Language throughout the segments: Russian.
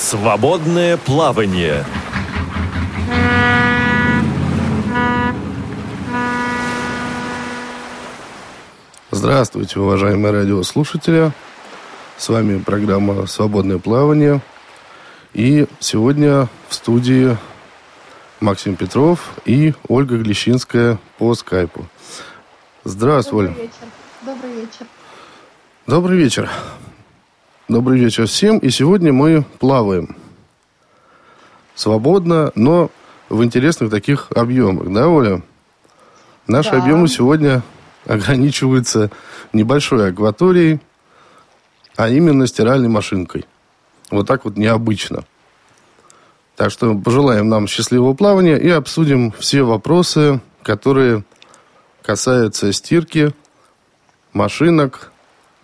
Свободное плавание. Здравствуйте, уважаемые радиослушатели. С вами программа «Свободное плавание». И сегодня в студии Максим Петров и Ольга Глещинская по скайпу. Здравствуй, Добрый вечер. Добрый вечер. Добрый вечер. Добрый вечер всем. И сегодня мы плаваем. Свободно, но в интересных таких объемах. Да, Оля? Наши Да. объемы сегодня ограничиваются небольшой акваторией, а именно стиральной машинкой. Вот так вот необычно. Так что пожелаем нам счастливого плавания и обсудим все вопросы, которые касаются стирки, машинок,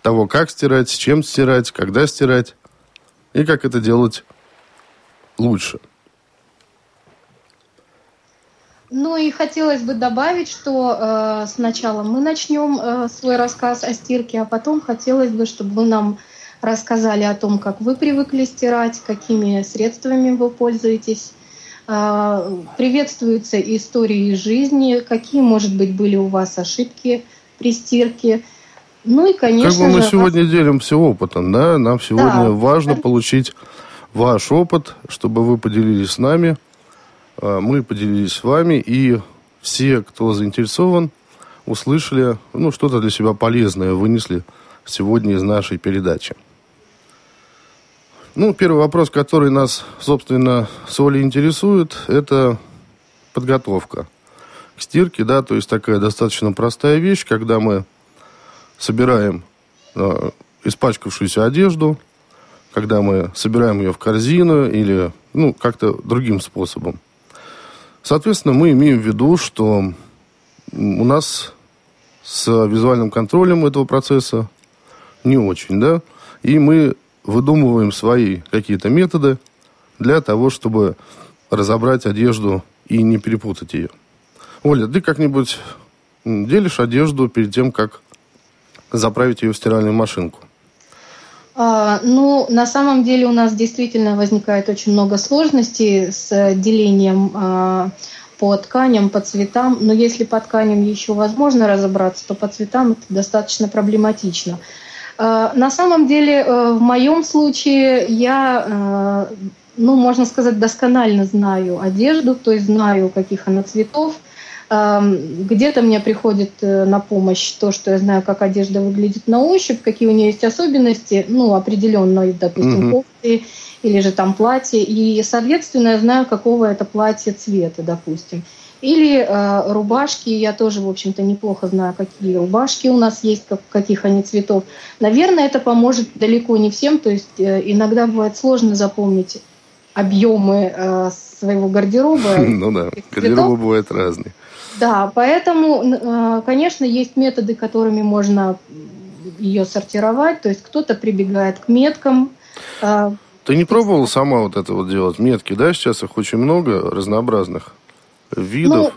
того, как стирать, с чем стирать, когда стирать и как это делать лучше. Ну и хотелось бы добавить, что э, сначала мы начнем э, свой рассказ о стирке, а потом хотелось бы, чтобы вы нам рассказали о том, как вы привыкли стирать, какими средствами вы пользуетесь. Э, приветствуются истории из жизни, какие, может быть, были у вас ошибки при стирке. Ну и, конечно как бы мы же, сегодня делимся опытом, да? Нам сегодня Да. важно получить ваш опыт, чтобы вы поделились с нами, а мы поделились с вами, и все, кто заинтересован, услышали, ну, что-то для себя полезное вынесли сегодня из нашей передачи. Ну, первый вопрос, который нас, собственно, с Олей интересует, это подготовка к стирке, да, то есть такая достаточно простая вещь, когда мы собираем э, испачкавшуюся одежду, когда мы собираем ее в корзину или ну, как-то другим способом. Соответственно, мы имеем в виду, что у нас с визуальным контролем этого процесса не очень, да, и мы выдумываем свои какие-то методы для того, чтобы разобрать одежду и не перепутать ее. Оля, ты как-нибудь делишь одежду перед тем, как заправить ее в стиральную машинку? А, Ну, на самом деле у нас действительно возникает очень много сложностей с э, делением а, по тканям, по цветам. Но если по тканям еще возможно разобраться, то по цветам это достаточно проблематично. А, На самом деле, э, в моем случае я, э, ну, можно сказать, досконально знаю одежду, то есть знаю, каких она цветов. Где-то мне приходит э, на помощь то, что я знаю, как одежда выглядит на ощупь, какие у нее есть особенности, ну, определенно, допустим, кофты или же там платье, и, соответственно, я знаю, какого это платье цвета, допустим. Или э, рубашки, я тоже, в общем-то, неплохо знаю, какие рубашки у нас есть, как, каких они цветов. Наверное, это поможет далеко не всем, то есть э, иногда бывает сложно запомнить объемы э, своего гардероба. Ну да, гардеробы бывают разные. Да, поэтому, э, конечно, есть методы, которыми можно ее сортировать. То есть кто-то прибегает к меткам. э, Ты не пробовала сама вот это вот делать? Метки, да, сейчас их очень много разнообразных видов. Ну,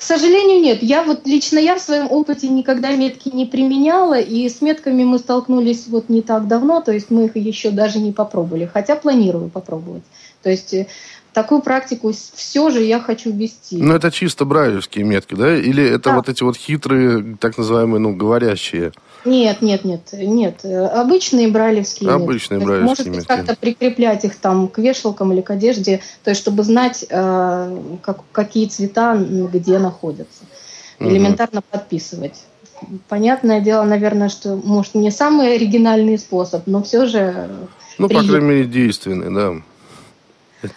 к сожалению, нет. Я вот лично я в своем опыте никогда метки не применяла, и с метками мы столкнулись вот не так давно, то есть мы их еще даже не попробовали, хотя планирую попробовать. То есть э, такую практику все же я хочу вести. Ну, это чисто брайлевские метки, да? Или это Да. вот эти вот хитрые, так называемые, ну, говорящие? Нет, нет, нет, нет. Обычные брайлевские. метки. Обычные есть, брайлевские Может быть, метки. как-то прикреплять их там к вешалкам или к одежде, то есть чтобы знать, э, как, какие цвета где находятся. Элементарно подписывать. Понятное дело, наверное, что, может, не самый оригинальный способ, но все же Ну, по Приятно. крайней мере, действенные, да.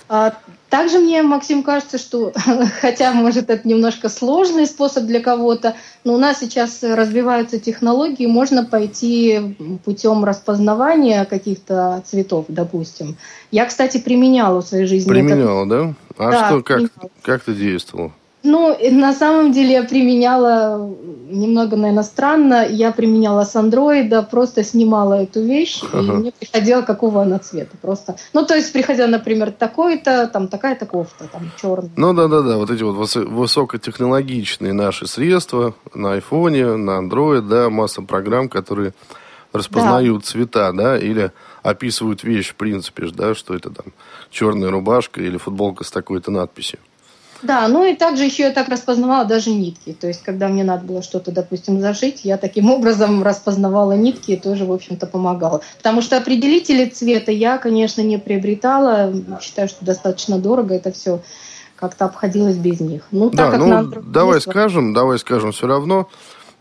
А Также мне, Максим, кажется, что, хотя, может, это немножко сложный способ для кого-то, но у нас сейчас развиваются технологии, можно пойти путем распознавания каких-то цветов, допустим. Я, кстати, применяла в своей жизни это. Применяла, да? А Да, что, как, применяла. как ты действовал? Ну, и на самом деле я применяла немного, наверное, странно. Я применяла с андроида, просто снимала эту вещь, и Ага. мне приходило, какого она цвета. Просто. Ну, то есть приходила, например, такой-то, там такая-то кофта, там черная. Ну, да-да-да, вот эти вот высо- высокотехнологичные наши средства на айфоне, на андроид, да, масса программ, которые распознают цвета, да, или описывают вещь, в принципе, да, что это там черная рубашка или футболка с такой-то надписью. Да, ну и также еще я так распознавала даже нитки. То есть, когда мне надо было что-то, допустим, зашить, я таким образом распознавала нитки и тоже, в общем-то, помогала. Потому что определители цвета я, конечно, не приобретала. Считаю, что достаточно дорого это все как-то обходилось без них. Ну, так да, как ну, нам давай скажем, давай скажем все равно,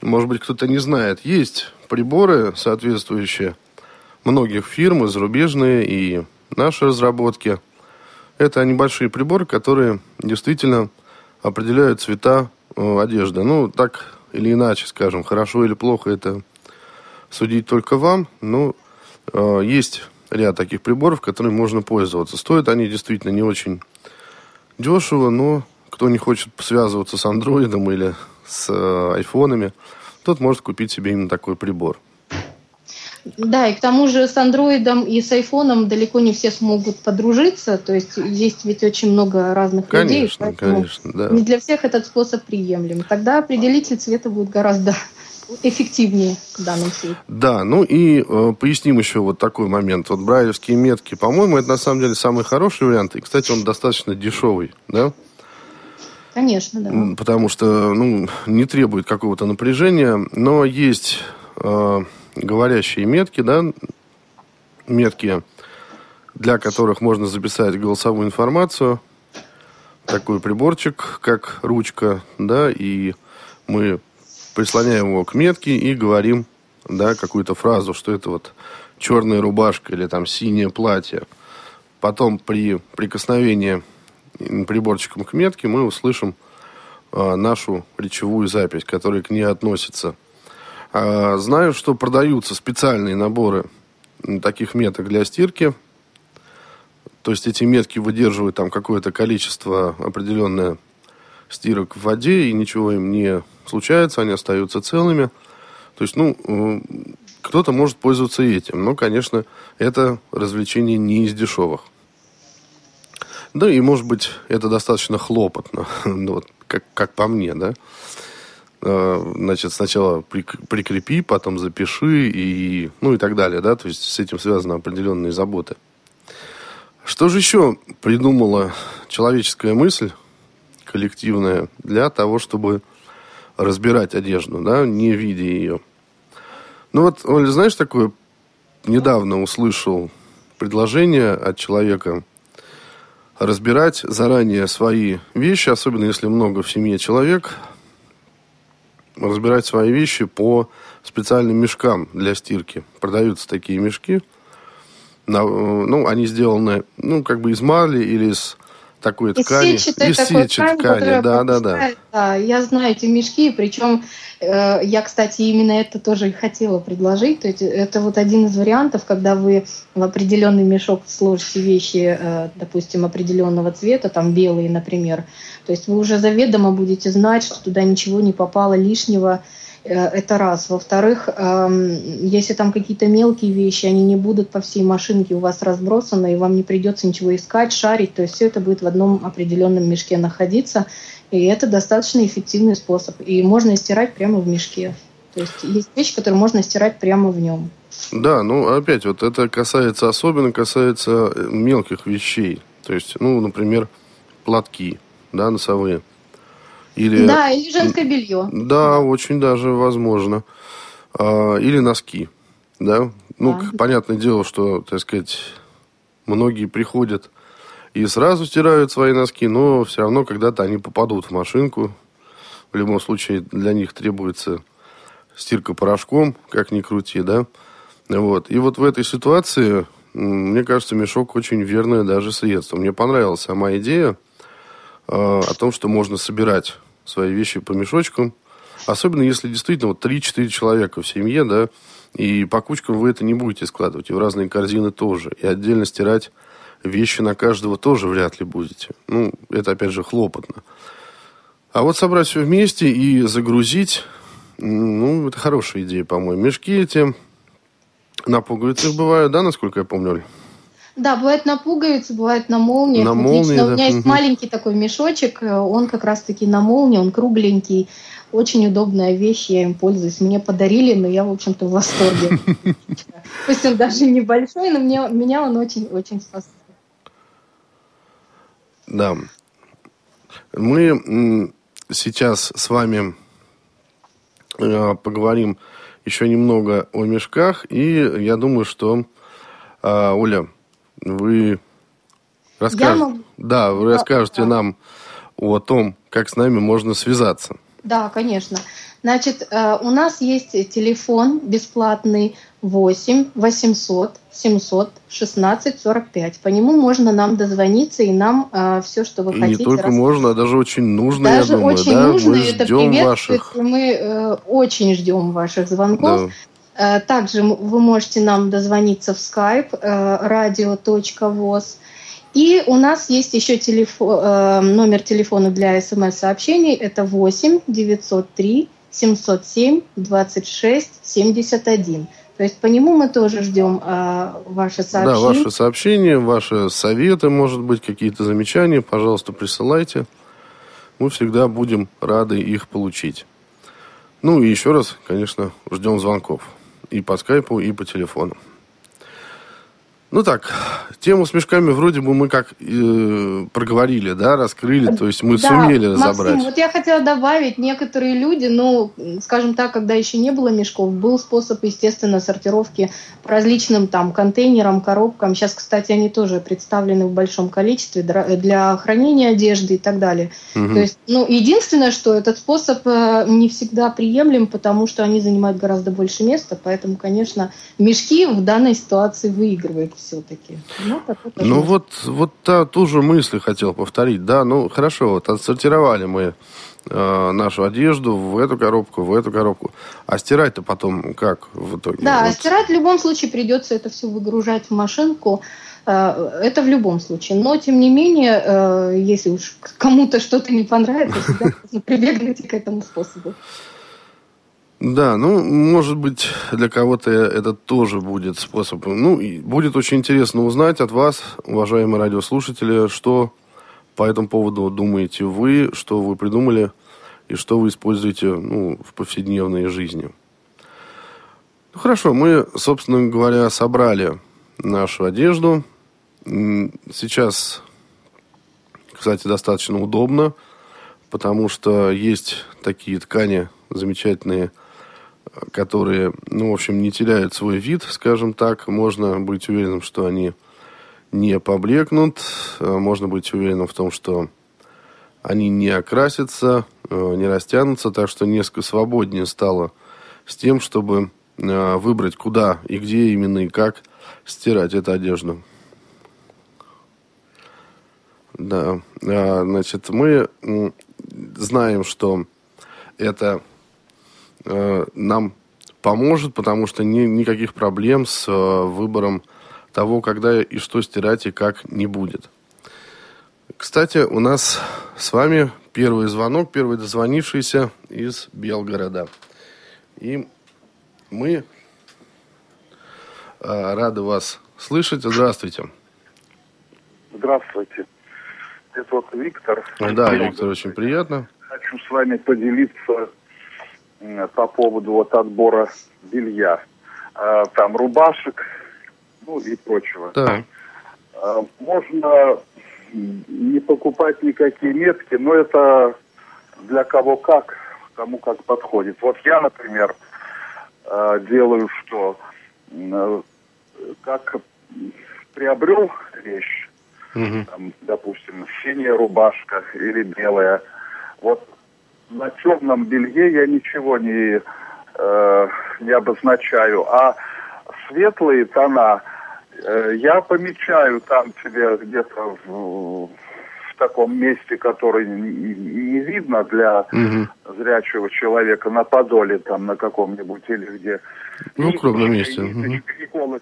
может быть, кто-то не знает, есть приборы соответствующие многих фирм, и зарубежные, и наши разработки. Это небольшие приборы, которые действительно определяют цвета э, одежды. Ну, так или иначе, скажем, хорошо или плохо, это судить только вам. Но э, есть ряд таких приборов, которыми можно пользоваться. Стоят они действительно не очень дешево, но кто не хочет связываться с андроидом или с э, айфонами, тот может купить себе именно такой прибор. Да, и к тому же с андроидом и с айфоном далеко не все смогут подружиться. То есть есть ведь очень много разных конечно, людей. Конечно, да. Не для всех этот способ приемлем. Тогда определитель цвета будет гораздо эффективнее в данном случае. Да, ну и э, поясним еще вот такой момент. Вот брайлевские метки, по-моему, это на самом деле самый хороший вариант. И, кстати, он достаточно дешевый, да? Конечно, да. Потому что, ну, не требует какого-то напряжения, но есть э, говорящие метки, да, метки, для которых можно записать голосовую информацию. Такой приборчик, как ручка, да, и мы прислоняем его к метке и говорим, да, какую-то фразу, что это вот черная рубашка или там синее платье. Потом при прикосновении приборчиком к метке мы услышим а, нашу речевую запись, которая к ней относится. А, знаю, что продаются специальные наборы таких меток для стирки. То есть эти метки выдерживают там какое-то количество определенное стирок в воде, и ничего им не случается, они остаются целыми. То есть, ну, э, кто-то может пользоваться этим, но, конечно, это развлечение не из дешевых. Да, и, может быть, это достаточно хлопотно, ну, вот, как, как по мне, да. Э, значит, сначала прикрепи, потом запиши и, ну и так далее, да, то есть с этим связаны определенные заботы. Что же еще придумала человеческая мысль коллективная для того, чтобы разбирать одежду, да, не видя ее? Ну вот, Оля, знаешь, такое недавно услышал предложение от человека разбирать заранее свои вещи, особенно если много в семье человек, разбирать свои вещи по специальным мешкам для стирки. Продаются такие мешки. Ну, они сделаны, ну, как бы из марли или из такой из ткани. Сетчатой из сетчатой ткани, да, да, да. Да, я знаю эти мешки, причем э, я, кстати, именно это тоже и хотела предложить. То есть это вот один из вариантов, когда вы в определенный мешок сложите вещи, э, допустим, определенного цвета, там белые, например. То есть вы уже заведомо будете знать, что туда ничего не попало лишнего, Э, это раз. Во-вторых, эм, если там какие-то мелкие вещи, они не будут по всей машинке у вас разбросаны, и вам не придется ничего искать, шарить, то есть все это будет в одном определенном мешке находиться, и это достаточно эффективный способ. И можно стирать прямо в мешке. То есть есть вещи, которые можно стирать прямо в нем. Да, ну опять вот это касается, особенно касается э, мелких вещей. То есть, ну, например, платки, да, носовые. Или, да, или женское белье. Да, очень даже возможно. А, или носки. Да? Ну, да. понятное дело, что, так сказать, многие приходят и сразу стирают свои носки, но все равно когда-то они попадут в машинку. В любом случае для них требуется стирка порошком, как ни крути, да. Вот. И вот в этой ситуации, мне кажется, мешок очень верное даже средство. Мне понравилась сама идея о том, что можно собирать свои вещи по мешочкам. Особенно если действительно вот 3-4 человека в семье, да, и по кучкам вы это не будете складывать, и в разные корзины тоже. И отдельно стирать вещи на каждого тоже вряд ли будете. Ну, это опять же хлопотно. А вот собрать все вместе и загрузить, ну, это хорошая идея, по-моему. Мешки эти на пуговицах бывают, да, насколько я помню, Оль? Да, бывает на пуговицы, бывает на молнии. На молнии, да. У меня есть маленький такой мешочек, э, он как раз-таки на молнии, он кругленький. Очень удобная вещь, я им пользуюсь. Мне подарили, но я, в общем-то, в восторге. Пусть он даже небольшой, но мне, меня он очень-очень спасает. Да. Мы сейчас с вами э, поговорим еще немного о мешках, и я думаю, что, э, Оля, вы расскажете, могу... да, вы расскажете да. нам о том, как с нами можно связаться. Да, конечно. Значит, э, у нас есть телефон бесплатный 8 800 700 16 45. По нему можно нам дозвониться, и нам э, все, что вы и хотите. не только рассказать. можно, а даже очень нужно, даже я думаю. очень да? нужно, мы это ждем ваших... Мы э, очень ждем ваших звонков. Да. Э, также вы можете нам дозвониться в skype э, radio.voz. И у нас есть еще телефон, э, номер телефона для смс-сообщений. Это 8 903 707 26 71. То есть по нему мы тоже ждем э, ваши сообщения. Да, ваши сообщения, ваши советы, может быть, какие-то замечания, пожалуйста, присылайте. Мы всегда будем рады их получить. Ну и еще раз, конечно, ждем звонков. И по скайпу, и по телефону. Ну так, тему с мешками вроде бы мы как э, проговорили, да, раскрыли, то есть мы да, сумели разобрать. Максим, вот я хотела добавить, некоторые люди, ну, скажем так, когда еще не было мешков, был способ, естественно, сортировки по различным там контейнерам, коробкам. Сейчас, кстати, они тоже представлены в большом количестве для хранения одежды и так далее. Угу. То есть, ну, единственное, что этот способ э, не всегда приемлем, потому что они занимают гораздо больше места, поэтому, конечно, мешки в данной ситуации выигрывают все-таки. Ну, ну вот, вот та, ту же мысль хотел повторить. Да, ну хорошо, вот отсортировали мы э, нашу одежду в эту коробку, в эту коробку. А стирать-то потом как в итоге? Да, вот. стирать в любом случае придется это все выгружать в машинку. Э, это в любом случае. Но, тем не менее, э, если уж кому-то что-то не понравится, всегда можно прибегнуть к этому способу. Да, ну, может быть, для кого-то это тоже будет способ. Ну, будет очень интересно узнать от вас, уважаемые радиослушатели, что по этому поводу думаете вы, что вы придумали и что вы используете ну, в повседневной жизни. Ну, хорошо, мы, собственно говоря, собрали нашу одежду. Сейчас, кстати, достаточно удобно, потому что есть такие ткани замечательные – которые, ну, в общем, не теряют свой вид, скажем так. Можно быть уверенным, что они не поблекнут. Э, можно быть уверенным в том, что они не окрасятся, э, не растянутся, так что несколько свободнее стало с тем, чтобы э, выбрать, куда и где именно и как стирать эту одежду. Да, значит, мы знаем, что это Э, нам поможет, потому что ни, никаких проблем с э, выбором того, когда и что стирать и как не будет. Кстати, у нас с вами первый звонок, первый дозвонившийся из Белгорода. И мы э, рады вас слышать. Здравствуйте. Здравствуйте. Это вот Виктор. Да, Виктор, очень приятно. Хочу с вами поделиться по поводу вот отбора белья. А, там рубашек, ну и прочего. Да. Можно не покупать никакие метки, но это для кого как, кому как подходит. Вот я, например, а, делаю что? Как приобрел вещь, угу. там, допустим, синяя рубашка или белая, вот на черном белье я ничего не, э, не обозначаю, а светлые тона э, я помечаю там себе где-то в, в таком месте, который не, не видно для угу. зрячего человека, на подоле там на каком-нибудь или где. Ну, в крупном месте. Ниточкой, угу.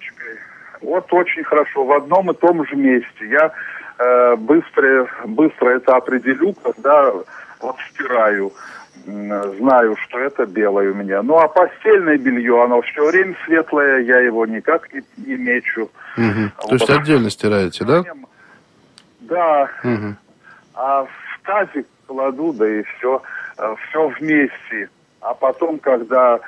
Вот очень хорошо, в одном и том же месте. Я э, быстро, быстро это определю, когда вот стираю, знаю, что это белое у меня. Ну, а постельное белье, оно все время светлое, я его никак не, не мечу. Угу. Вот. То есть отдельно стираете, да? Да. Угу. А в тазик кладу, да и все, э, все вместе. А потом, когда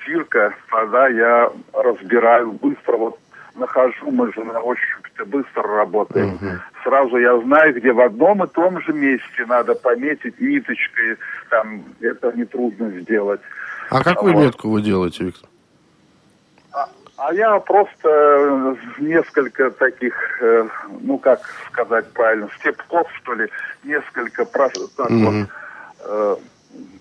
стирка, тогда я разбираю быстро, вот нахожу, мы же на ощупь быстро работаем. Угу. Сразу я знаю, где в одном и том же месте надо пометить ниточкой, там это нетрудно сделать. А какую вот. метку вы делаете, Виктор? А, а я просто э, несколько таких, э, ну как сказать правильно, степков, что ли, несколько так угу. вот, э,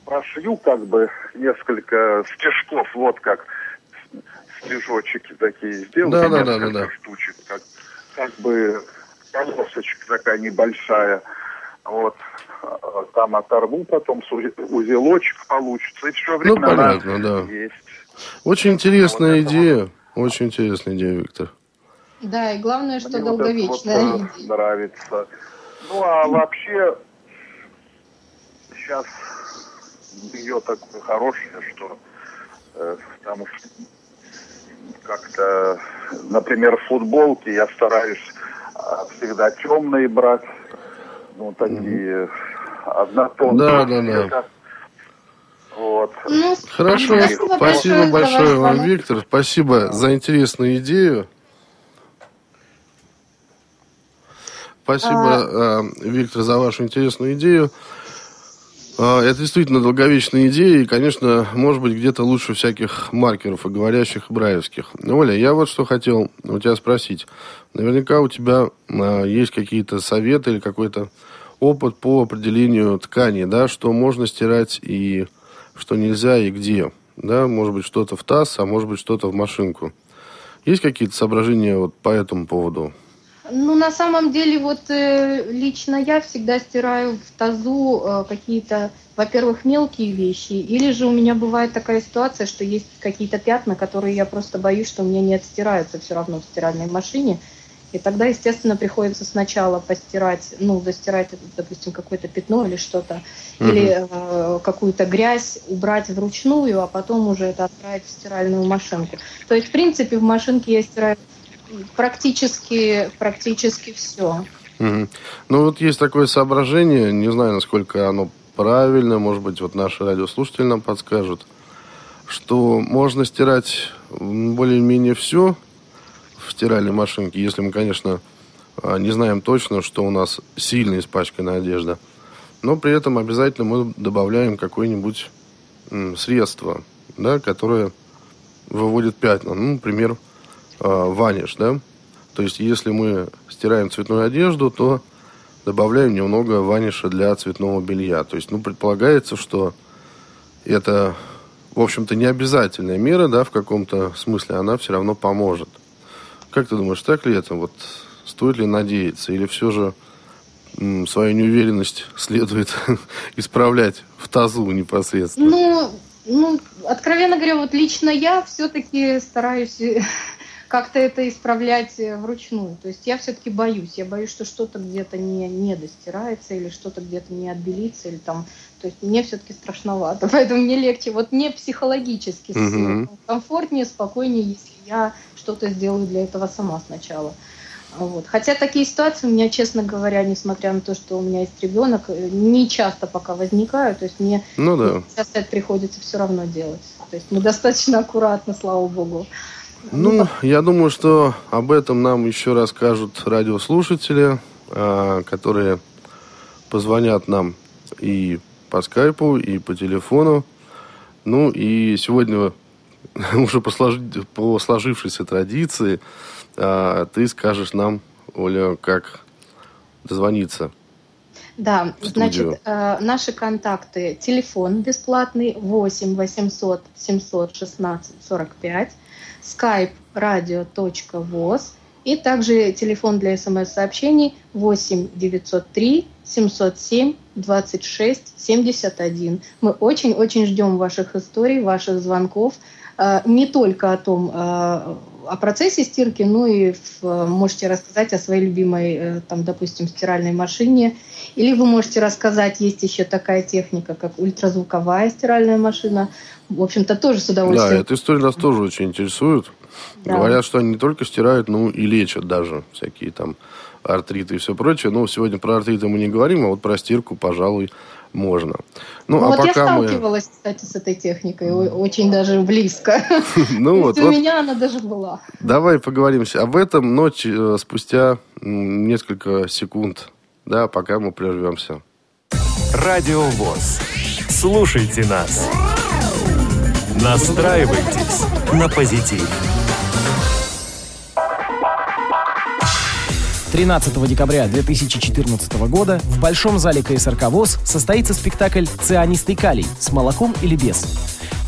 прошью как бы несколько стежков, вот как стежочки такие сделал, да, да, да, да, да. штучек, как, как бы полосочка такая небольшая. Вот там оторву, потом узелочек получится, и все время ну, понятно, да. есть. Очень интересная вот идея, вот. очень интересная идея, Виктор. Да, и главное, что Мне долговечная вот вот, идея. нравится. Ну, а вообще, сейчас ее такое хорошее, что э, там как-то, например, футболки я стараюсь а, всегда темные брать, ну, такие однотонные. Да, да, да. Вот. Ну, Хорошо, спасибо, спасибо большое вам, Виктор. Спасибо за интересную идею. Спасибо, а... Э, Виктор, за вашу интересную идею. А, это действительно долговечная идея, и, конечно, может быть, где-то лучше всяких маркеров и говорящих, браевских. Оля, я вот что хотел у тебя спросить. Наверняка у тебя а, есть какие-то советы или какой-то опыт по определению ткани, да, что можно стирать и что нельзя, и где. Да, может быть, что-то в таз, а может быть, что-то в машинку. Есть какие-то соображения вот по этому поводу? Ну, на самом деле, вот э, лично я всегда стираю в тазу э, какие-то, во-первых, мелкие вещи, или же у меня бывает такая ситуация, что есть какие-то пятна, которые я просто боюсь, что у меня не отстираются все равно в стиральной машине. И тогда, естественно, приходится сначала постирать, ну, застирать, допустим, какое-то пятно или что-то, угу. или э, какую-то грязь убрать вручную, а потом уже это отправить в стиральную машинку. То есть, в принципе, в машинке я стираю практически, практически все. Угу. Ну вот есть такое соображение, не знаю, насколько оно правильно, может быть, вот наши радиослушатели нам подскажут, что можно стирать более-менее все в стиральной машинке, если мы, конечно, а, не знаем точно, что у нас сильно испачканная одежда. Но при этом обязательно мы добавляем какое-нибудь средство, да, которое выводит пятна. Ну, например, ваниш, да. То есть, если мы стираем цветную одежду, то добавляем немного ваниша для цветного белья. То есть, ну, предполагается, что это, в общем-то, не обязательная мера, да, в каком-то смысле, она все равно поможет. Как ты думаешь, так ли это? Вот стоит ли надеяться? Или все же свою неуверенность следует исправлять в тазу непосредственно? Ну, ну, откровенно говоря, вот лично я все-таки стараюсь как-то это исправлять э, вручную. То есть я все-таки боюсь. Я боюсь, что что-то где-то не, не достирается или что-то где-то не отбелится. Или там... То есть мне все-таки страшновато. Поэтому мне легче. Вот мне психологически угу. комфортнее, спокойнее, если я что-то сделаю для этого сама сначала. Вот. Хотя такие ситуации у меня, честно говоря, несмотря на то, что у меня есть ребенок, э, не часто пока возникают. То есть мне ну, да. часто это приходится все равно делать. То есть мы достаточно аккуратно, слава богу. Ну, я думаю, что об этом нам еще расскажут радиослушатели, а, которые позвонят нам и по скайпу, и по телефону. Ну, и сегодня уже по, слож... по сложившейся традиции а, ты скажешь нам, Оля, как дозвониться. Да, значит, э, наши контакты. Телефон бесплатный 8 800 716 45 skype radio.voz и также телефон для смс-сообщений 8 903 707 26 71. Мы очень-очень ждем ваших историй, ваших звонков. Э, не только о том, э, о процессе стирки, ну и в, можете рассказать о своей любимой, э, там, допустим, стиральной машине. Или вы можете рассказать, есть еще такая техника, как ультразвуковая стиральная машина. В общем-то, тоже с удовольствием. Да, эта история нас тоже очень интересует. Да. Говорят, что они не только стирают, но и лечат даже всякие там артриты и все прочее. Но сегодня про артриты мы не говорим, а вот про стирку, пожалуй, можно. Ну, ну а вот пока я сталкивалась, мы... кстати, с этой техникой очень даже близко. Ну вот. У меня она даже была. Давай поговорим об этом, но э, спустя несколько секунд, да, пока мы прервемся. Радио ВОЗ. Слушайте нас. Настраивайтесь на позитив. 13 декабря 2014 года в Большом зале КСРК ВОЗ состоится спектакль «Цианистый калий» с молоком или без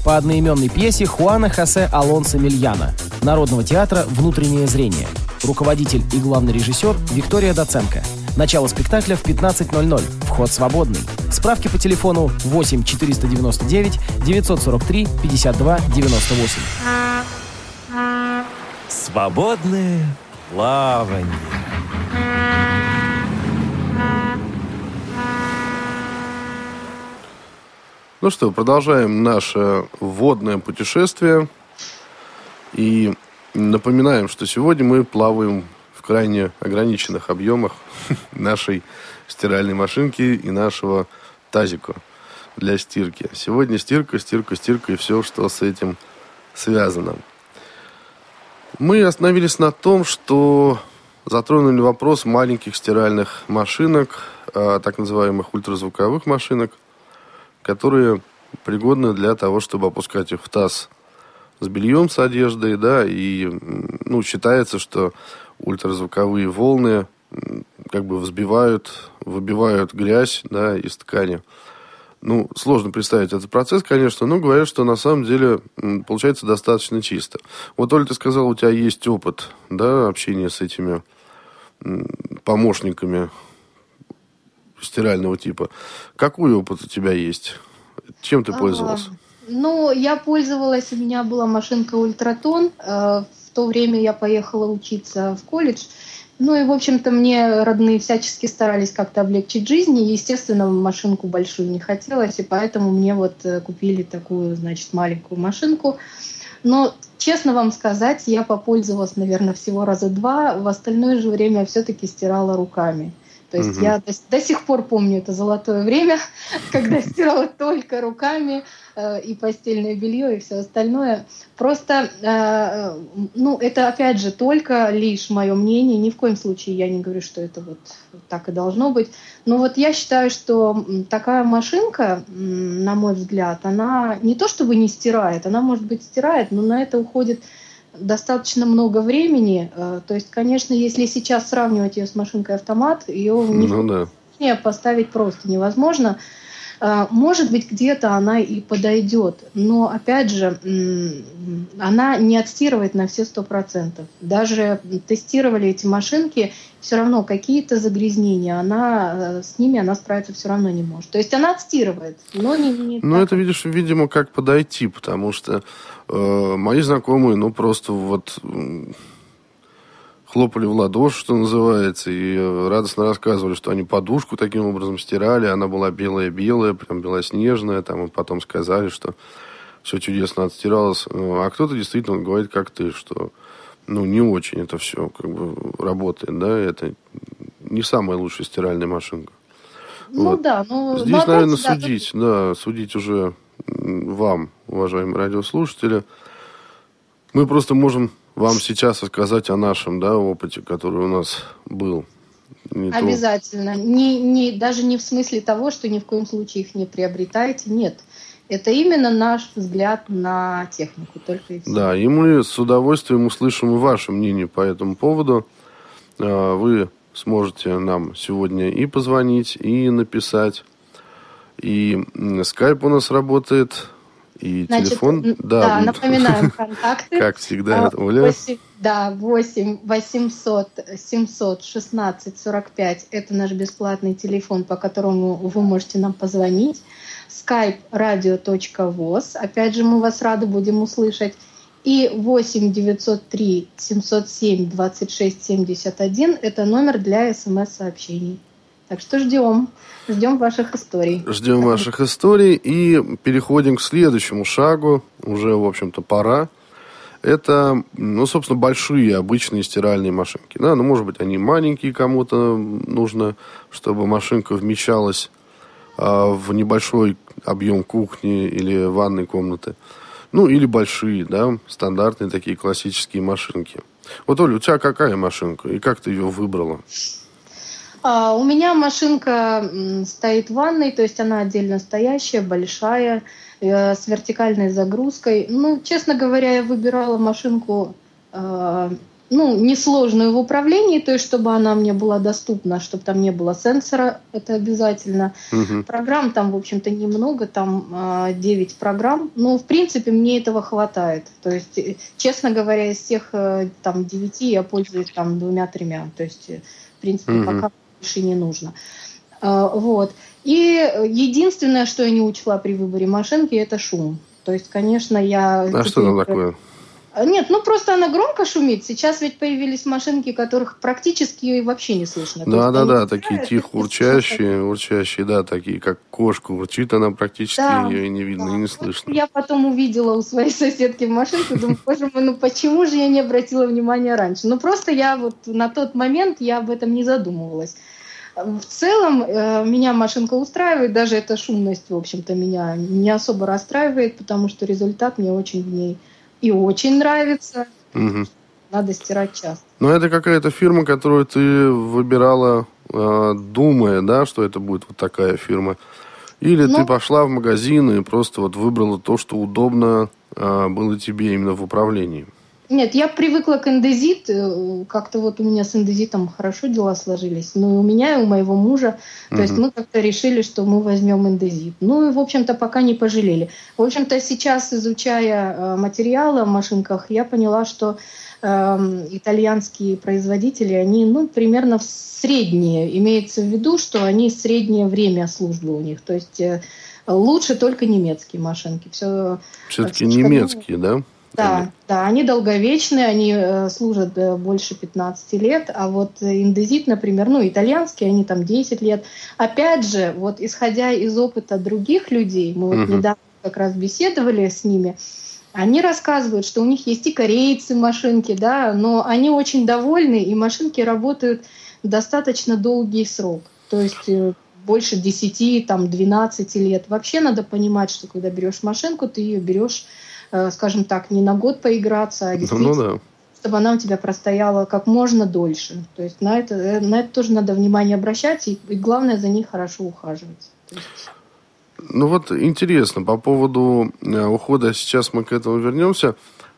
по одноименной пьесе Хуана Хосе Алонсо Мильяна Народного театра «Внутреннее зрение». Руководитель и главный режиссер Виктория Доценко. Начало спектакля в 15.00. Вход свободный. Справки по телефону 8 499 943 52 98. Свободное плавание. Ну что, продолжаем наше водное путешествие. И напоминаем, что сегодня мы плаваем в крайне ограниченных объемах нашей стиральной машинки и нашего тазика для стирки. Сегодня стирка, стирка, стирка и все, что с этим связано. Мы остановились на том, что затронули вопрос маленьких стиральных машинок, а, так называемых ультразвуковых машинок – которые пригодны для того, чтобы опускать их в таз с бельем, с одеждой, да, и, ну, считается, что ультразвуковые волны как бы взбивают, выбивают грязь, да, из ткани. Ну, сложно представить этот процесс, конечно, но говорят, что на самом деле получается достаточно чисто. Вот, Оля, ты сказала, у тебя есть опыт, да, общения с этими помощниками стирального типа. Какой опыт у тебя есть? Чем ты пользовалась? А, ну, я пользовалась, у меня была машинка Ультратон. Э, в то время я поехала учиться в колледж. Ну и, в общем-то, мне родные всячески старались как-то облегчить жизнь. И, естественно, машинку большую не хотелось, и поэтому мне вот э, купили такую, значит, маленькую машинку. Но, честно вам сказать, я попользовалась, наверное, всего раза два. В остальное же время все-таки стирала руками. То есть угу. я до, до сих пор помню это золотое время, когда стирала только руками э, и постельное белье и все остальное. Просто, э, ну, это опять же только лишь мое мнение. Ни в коем случае я не говорю, что это вот так и должно быть. Но вот я считаю, что такая машинка, на мой взгляд, она не то чтобы не стирает, она может быть стирает, но на это уходит достаточно много времени. Э, то есть, конечно, если сейчас сравнивать ее с машинкой автомат, ее ну, да. поставить просто невозможно. Э, может быть, где-то она и подойдет, но, опять же, она не отстирывает на все сто процентов. Даже тестировали эти машинки, все равно какие-то загрязнения, она, э, с ними она справиться все равно не может. То есть она отстирывает, но не... не ну, это, видишь, видимо, как подойти, потому что э, мои знакомые, ну, просто вот хлопали в ладоши, что называется, и э, радостно рассказывали, что они подушку таким образом стирали, она была белая-белая, прям белоснежная, там, и потом сказали, что все чудесно отстиралось. Ну, а кто-то действительно говорит, как ты, что ну, не очень это все как бы работает, да, это не самая лучшая стиральная машинка. Ну вот. да, ну... Здесь, ну, наверное, да, судить, тут... да, судить уже вам, уважаемые радиослушатели. Мы просто можем вам сейчас рассказать о нашем да, опыте, который у нас был. Не Обязательно. То... Не, не, даже не в смысле того, что ни в коем случае их не приобретаете. Нет. Это именно наш взгляд на технику, только и все. Да, и мы с удовольствием услышим и ваше мнение по этому поводу. А, вы сможете нам сегодня и позвонить, и написать. И скайп у нас работает и Значит, телефон, да. Да, напоминаем контакты. Как всегда, а, Оля. 8, да, 8 800 716 45. Это наш бесплатный телефон, по которому вы можете нам позвонить. skype radio.voz. Опять же, мы вас рады будем услышать. И 8 903 707 26 71 – это номер для смс-сообщений. Так что ждем. Ждем ваших историй. Ждем ваших историй и переходим к следующему шагу. Уже, в общем-то, пора. Это, ну, собственно, большие обычные стиральные машинки. Да, ну, может быть, они маленькие кому-то нужно, чтобы машинка вмещалась а, в небольшой объем кухни или ванной комнаты. Ну, или большие, да, стандартные такие классические машинки. Вот, Оля, у тебя какая машинка и как ты ее выбрала? А, у меня машинка стоит в ванной, то есть она отдельно стоящая, большая, э, с вертикальной загрузкой. Ну, честно говоря, я выбирала машинку э, ну, несложную в управлении, то есть чтобы она мне была доступна, чтобы там не было сенсора, это обязательно. Угу. Программ там, в общем-то, немного, там э, 9 программ, но, в принципе, мне этого хватает. То есть, э, честно говоря, из всех э, там 9 я пользуюсь там двумя-тремя, то есть, в принципе, угу. пока больше не нужно. А, вот. И единственное, что я не учла при выборе машинки, это шум. То есть, конечно, я... А что там такое? Нет, ну просто она громко шумит. Сейчас ведь появились машинки, которых практически вообще не слышно. Да, да, да, такие тихо урчащие, урчащие, да, такие, как кошка урчит, она практически да, ее и не видно, да. и не слышно. Я потом увидела у своей соседки машинку, думаю, боже мой, ну почему же я не обратила внимания раньше? Ну просто я вот на тот момент я об этом не задумывалась. В целом э, меня машинка устраивает, даже эта шумность, в общем-то, меня не особо расстраивает, потому что результат мне очень в ней и очень нравится. Угу. Надо стирать часто. Но это какая-то фирма, которую ты выбирала, э, думая, да, что это будет вот такая фирма. Или ну, ты пошла в магазин и просто вот выбрала то, что удобно э, было тебе именно в управлении. Нет, я привыкла к эндезит. Э, как-то вот у меня с эндезитом хорошо дела сложились. Ну и у меня, и у моего мужа. То uh есть мы как-то решили, что мы возьмем эндезит. Ну и, в общем-то, пока не пожалели. В общем-то, сейчас, изучая э, материалы в машинках, я поняла, что э, итальянские производители, они, ну, примерно средние. Имеется в виду, что они среднее время службы у них. То есть э, лучше только немецкие машинки. Все, Все-таки немецкие, да? Да, да, они долговечные, они э, служат э, больше 15 лет, а вот индезит, например, ну, итальянские, они там 10 лет. Опять же, вот исходя из опыта других людей, мы вот угу. недавно как раз беседовали с ними, они рассказывают, что у них есть и корейцы машинки, да, но они очень довольны, и машинки работают достаточно долгий срок. То есть э, больше 10, там, 12 лет. Вообще надо понимать, что когда берешь машинку, ты ее берешь скажем так, не на год поиграться, а действительно, ну, да. чтобы она у тебя простояла как можно дольше. То есть на это, э, на это тоже надо внимание обращать, и, и главное за ней хорошо ухаживать. Ну вот интересно, по поводу э, ухода, сейчас мы к этому вернемся.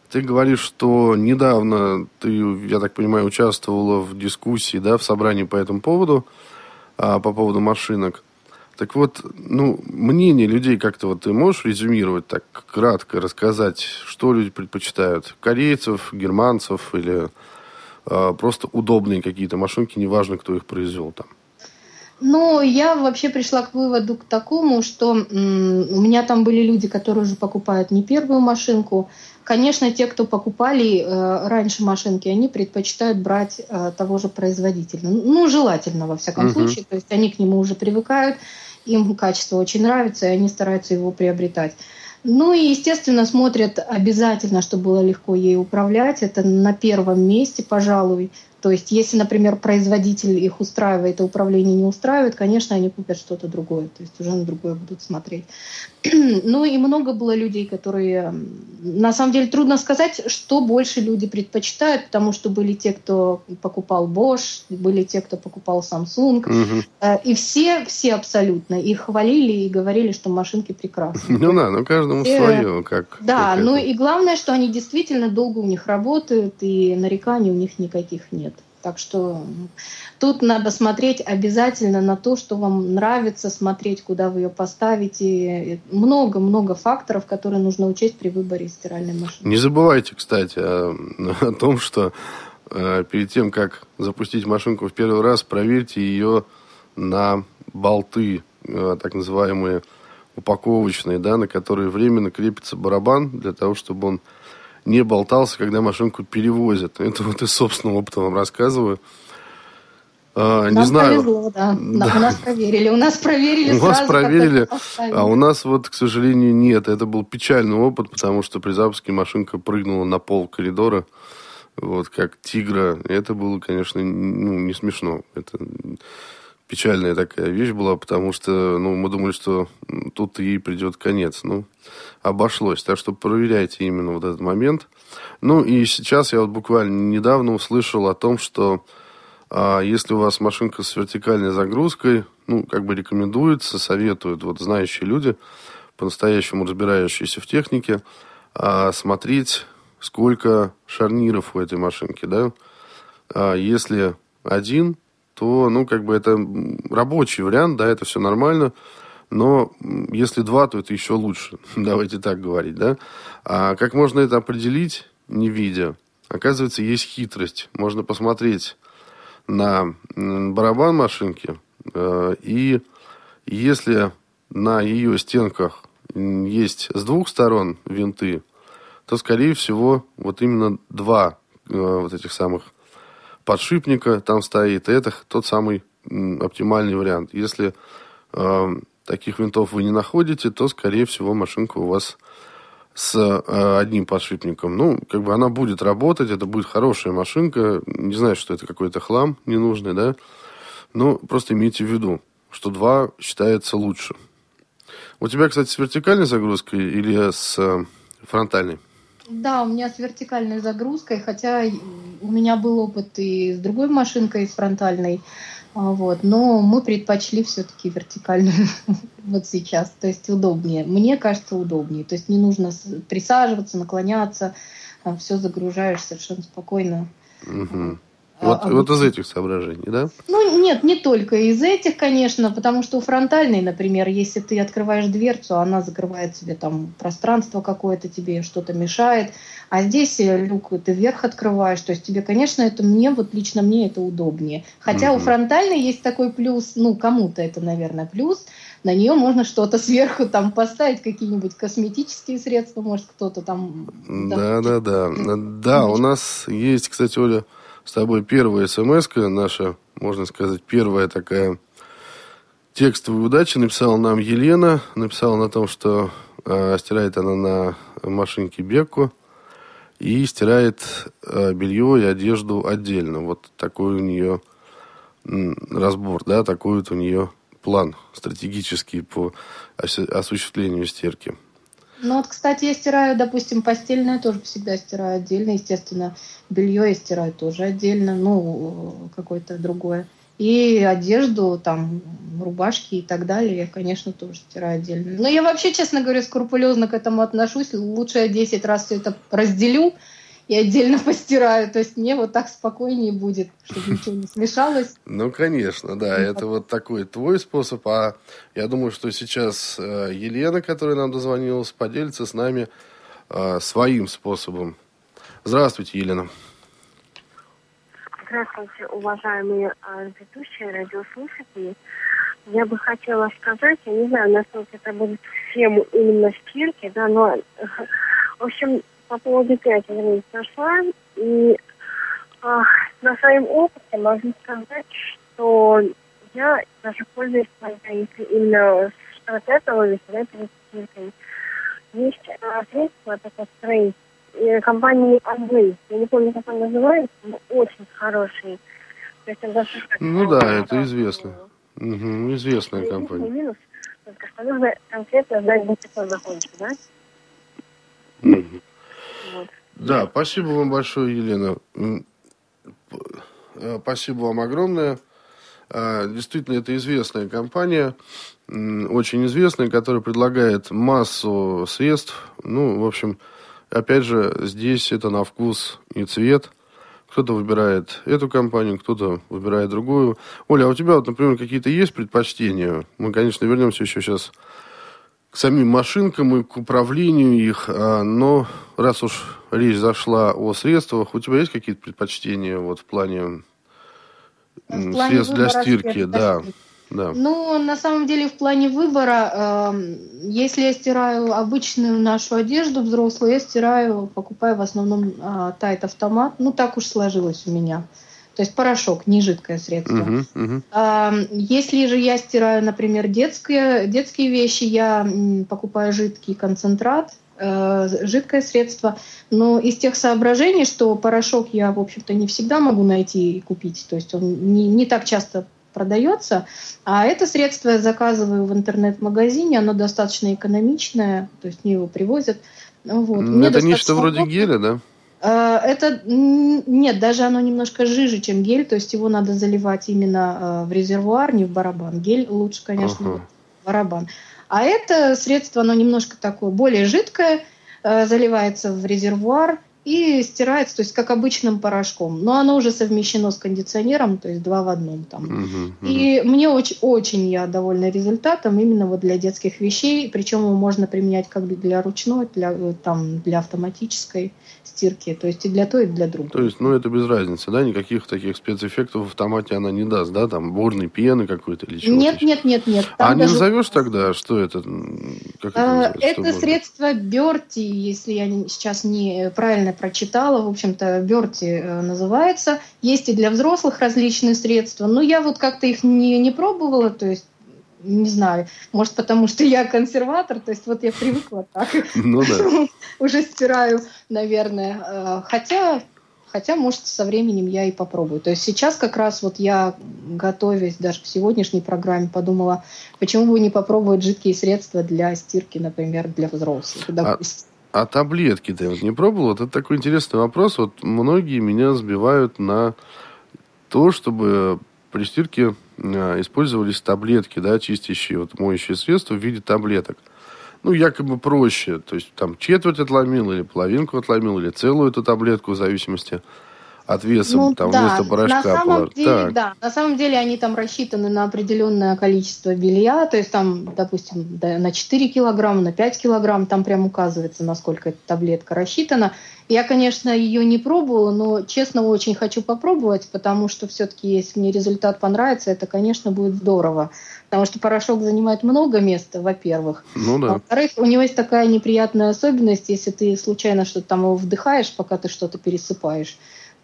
Ты говоришь, что недавно ты, я так понимаю, участвовала в дискуссии, да, в собрании по этому поводу, а, по поводу машинок. Так вот, ну, мнение людей как-то вот ты можешь резюмировать так кратко, рассказать, что люди предпочитают? Корейцев, германцев или э, просто удобные какие-то машинки, неважно, кто их произвел там? Ну, я вообще пришла к выводу к такому, что у меня там были люди, которые уже покупают не первую машинку, Конечно, те, кто покупали э, раньше машинки, они предпочитают брать э, того же производителя. Ну, желательно, во всяком uh-huh. случае. То есть они к нему уже привыкают, им качество очень нравится, и они стараются его приобретать. Ну и, естественно, смотрят обязательно, чтобы было легко ей управлять. Это на первом месте, пожалуй. То есть, если, например, производитель их устраивает, а управление не устраивает, конечно, они купят что-то другое. То есть уже на другое будут смотреть. ну и много было людей, которые... На самом деле трудно сказать, что больше люди предпочитают, потому что были те, кто покупал Bosch, были те, кто покупал Samsung. Угу. И все, все абсолютно их хвалили и говорили, что машинки прекрасные. Ну да, ну каждому свое. Как, да, ну и главное, что они действительно долго у них работают, и нареканий у них никаких нет. Так что тут надо смотреть обязательно на то, что вам нравится, смотреть, куда вы ее поставите. Много-много факторов, которые нужно учесть при выборе стиральной машины. Не забывайте, кстати, о, о том, что э, перед тем, как запустить машинку в первый раз, проверьте ее на болты, э, так называемые упаковочные, да, на которые временно крепится барабан, для того, чтобы он не болтался, когда машинку перевозят. Это вот из собственного опыта вам рассказываю. А, не знаю. повезло, да. да. У нас проверили. У нас проверили У нас проверили, а у нас вот, к сожалению, нет. Это был печальный опыт, потому что при запуске машинка прыгнула на пол коридора, вот, как тигра. Это было, конечно, ну, не смешно. Это печальная такая вещь была, потому что ну, мы думали, что тут ей придет конец. Ну, обошлось. Так что проверяйте именно вот этот момент. Ну, и сейчас я вот буквально недавно услышал о том, что а если у вас машинка с вертикальной загрузкой, ну, как бы рекомендуется, советуют вот знающие люди, по-настоящему разбирающиеся в технике, а, смотреть, сколько шарниров у этой машинки, да. А если один, то, ну, как бы это рабочий вариант, да, это все нормально. Но если два, то это еще лучше. Давайте так говорить, да. А как можно это определить, не видя? Оказывается, есть хитрость. Можно посмотреть на барабан машинки. Э, и если на ее стенках есть с двух сторон винты, то, скорее всего, вот именно два э, вот этих самых подшипника там стоит. И это тот самый оптимальный вариант. Если э, таких винтов вы не находите, то, скорее всего, машинка у вас с э, одним подшипником. Ну, как бы она будет работать, это будет хорошая машинка. Не знаю, что это какой-то хлам ненужный, да. Но просто имейте в виду, что два считается лучше. У тебя, кстати, с вертикальной загрузкой или с э, фронтальной? Да, у меня с вертикальной загрузкой, хотя у меня был опыт и с другой машинкой, с фронтальной. А, вот, но мы предпочли все-таки вертикальную вот сейчас, то есть удобнее. Мне кажется, удобнее. То есть не нужно присаживаться, наклоняться, а, все загружаешь совершенно спокойно. Угу. Вот, а, вот из этих соображений, да? Ну, нет, не только из этих, конечно, потому что у фронтальной, например, если ты открываешь дверцу, она закрывает себе там пространство какое-то, тебе что-то мешает, а здесь э, люк ты вверх открываешь, то есть тебе, конечно, это мне, вот лично мне это удобнее. Хотя угу. у фронтальной есть такой плюс, ну, кому-то это, наверное, плюс, на нее можно что-то сверху там поставить, какие-нибудь косметические средства, может, кто-то там... Да, да. Да, да у нас есть, кстати, Оля, с тобой первая смс наша, можно сказать, первая такая текстовая удача. Написала нам Елена. Написала на том, что э, стирает она на машинке Бекку. И стирает э, белье и одежду отдельно. Вот такой у нее разбор, да, такой вот у нее план стратегический по осуществлению стирки. Ну вот, кстати, я стираю, допустим, постельное тоже всегда стираю отдельно, естественно. Белье я стираю тоже отдельно, ну, какое-то другое. И одежду, там, рубашки и так далее, я, конечно, тоже стираю отдельно. Но я вообще, честно говоря, скрупулезно к этому отношусь. Лучше я 10 раз все это разделю, и отдельно постираю. То есть мне вот так спокойнее будет, чтобы ничего не смешалось. Ну, конечно, да. Это вот такой твой способ. А я думаю, что сейчас э, Елена, которая нам дозвонилась, поделится с нами э, своим способом. Здравствуйте, Елена. Здравствуйте, уважаемые э, ведущие, радиослушатели. Я бы хотела сказать, я не знаю, насколько это будет всем именно стирки, да, но, в общем, по поводу 5 вернее, прошла, и а, на своем опыте могу сказать, что я даже пользуюсь, если именно с вот этого или с этой стиркой. Есть а, средство, такое спрей, компании Amway. Я не помню, как он называется, но очень хороший. То есть он даже ну да, это известно. Угу, известная компания. Минус, только что нужно конкретно знать, где ты находишься, да? Угу. Да, спасибо вам большое, Елена. Э, спасибо вам огромное. А, действительно, это известная компания, очень известная, которая предлагает массу средств. Ну, в общем, опять же, здесь это на вкус и цвет. Кто-то выбирает эту компанию, кто-то выбирает другую. Оля, а у тебя, вот, например, какие-то есть предпочтения? Мы, конечно, вернемся еще сейчас к самим машинкам и к управлению их. А, но раз уж речь зашла о средствах, у тебя есть какие-то предпочтения вот в плане, в плане средств для стирки? Да. Да. Ну, на самом деле, в плане выбора, э, если я стираю обычную нашу одежду взрослую, я стираю, покупаю в основном э, тайт автомат. Ну, так уж сложилось у меня. То есть порошок, не жидкое средство. Мгм. А, Если же я стираю, например, детские, детские вещи, я покупаю жидкий концентрат, э, жидкое средство. Но из тех соображений, что порошок я, в общем-то, не всегда могу найти и купить, то есть он не, не так часто продается, а это средство я заказываю в интернет-магазине, оно достаточно экономичное, то есть мне его привозят. Ну Вот. М, Мне Это нечто вроде геля, да? Э, Это нет, даже оно немножко жиже, чем гель, то есть его надо заливать именно э, в резервуар, не в барабан. Гель лучше, конечно, Ага. в барабан. А это средство, оно немножко такое более жидкое, э, заливается в резервуар и стирается, то есть как обычным порошком. Но оно уже совмещено с кондиционером, то есть два в одном там. Мгм, мгм. И мне очень, очень я довольна результатом именно вот для детских вещей, причем его можно применять как для ручной, для, э, там, для автоматической стирки, то есть и для той, и для другой. То есть, ну, это без разницы, да? Никаких таких спецэффектов в автомате она не даст, да? Там бурной пены какой-то или чего-то Нет, нет, нет, нет. А там не даже- назовешь тогда, что это? Как это А, Это можно? средство Берти, если я не- сейчас не правильно прочитала, в общем-то, Берти э, называется. Есть и для взрослых различные средства, но я вот как-то их не, не пробовала, то есть не знаю, может потому что я консерватор, то есть вот я привыкла так, Ну да. уже стираю, наверное. Э, Хотя, хотя, может, со временем я и попробую. То есть сейчас как раз вот я, готовясь даже к сегодняшней программе, подумала, почему бы не попробовать жидкие средства для стирки, например, для взрослых, допустим. А таблетки ты вот не пробовал? Вот Это такой интересный вопрос. Вот многие меня сбивают на то, чтобы при стирке использовались таблетки, да, чистящие, вот моющие средства в виде таблеток. Ну, якобы проще. То есть, там четверть отломил, или половинку отломил, или целую эту таблетку, в зависимости от веса, Ну там да, вместо порошка. на самом положить. деле, Так. да, на самом деле они там рассчитаны на определенное количество белья, то есть там, допустим, да, на 4 килограмма, на 5 килограмм, там прям указывается, насколько эта таблетка рассчитана. Я, конечно, ее не пробовала, но, честно, очень хочу попробовать, потому что все-таки, если мне результат понравится, это, конечно, будет здорово. Потому что порошок занимает много места, во-первых. Ну да. Во-вторых, у него есть такая неприятная особенность, если ты случайно что-то там его вдыхаешь, пока ты что-то пересыпаешь,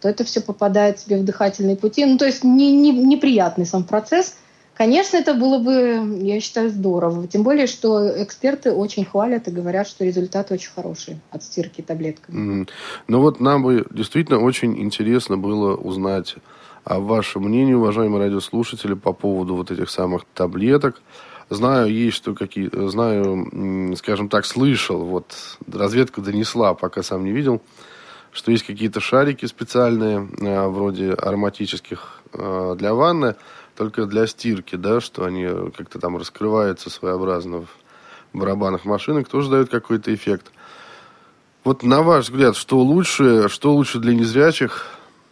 то это все попадает тебе в дыхательные пути. Ну, то есть не, не- неприятный сам процесс. Конечно, это было бы, я считаю, здорово. Тем более, что эксперты очень хвалят и говорят, что результаты очень хорошие от стирки таблетками. Мгм. Ну вот нам бы действительно очень интересно было узнать о вашем мнении, уважаемые радиослушатели, по поводу вот этих самых таблеток. Знаю, есть что какие, знаю, скажем так, слышал, вот разведка донесла, пока сам не видел, что есть какие-то шарики специальные, э, вроде ароматических э, для ванны, только для стирки, да, что они как-то там раскрываются своеобразно в барабанах машинок, тоже дают какой-то эффект. Вот на ваш взгляд, что лучше, что лучше для незрячих?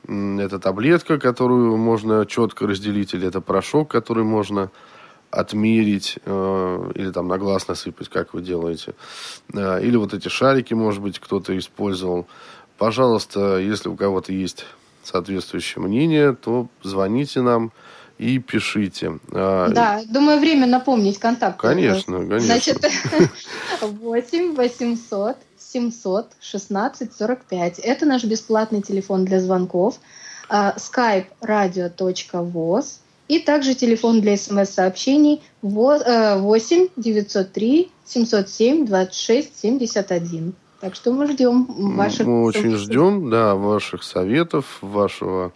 Это таблетка, которую можно четко разделить, или это порошок, который можно отмерить, э, или там на глаз насыпать, как вы делаете. Э, или вот эти шарики, может быть, кто-то использовал. Пожалуйста, если у кого-то есть соответствующее мнение, то звоните нам и пишите. А, Да, думаю, время напомнить контакт. Конечно, конечно. Значит, 8 800 700 16 45. Это наш бесплатный телефон для звонков. А, skype radio.voz. И также телефон для смс-сообщений во- э, 8 903 707 26 71. Так что мы ждем ваших... Мы очень ждем, да, ваших советов, вашего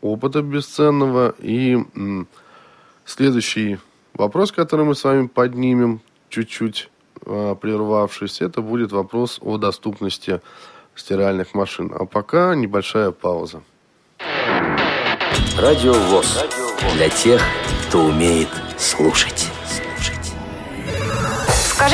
опыта бесценного. И м, следующий вопрос, который мы с вами поднимем, чуть-чуть э, прервавшись, это будет вопрос о доступности стиральных машин. А пока небольшая пауза. Радио ВОЗ. Для тех, кто умеет слушать.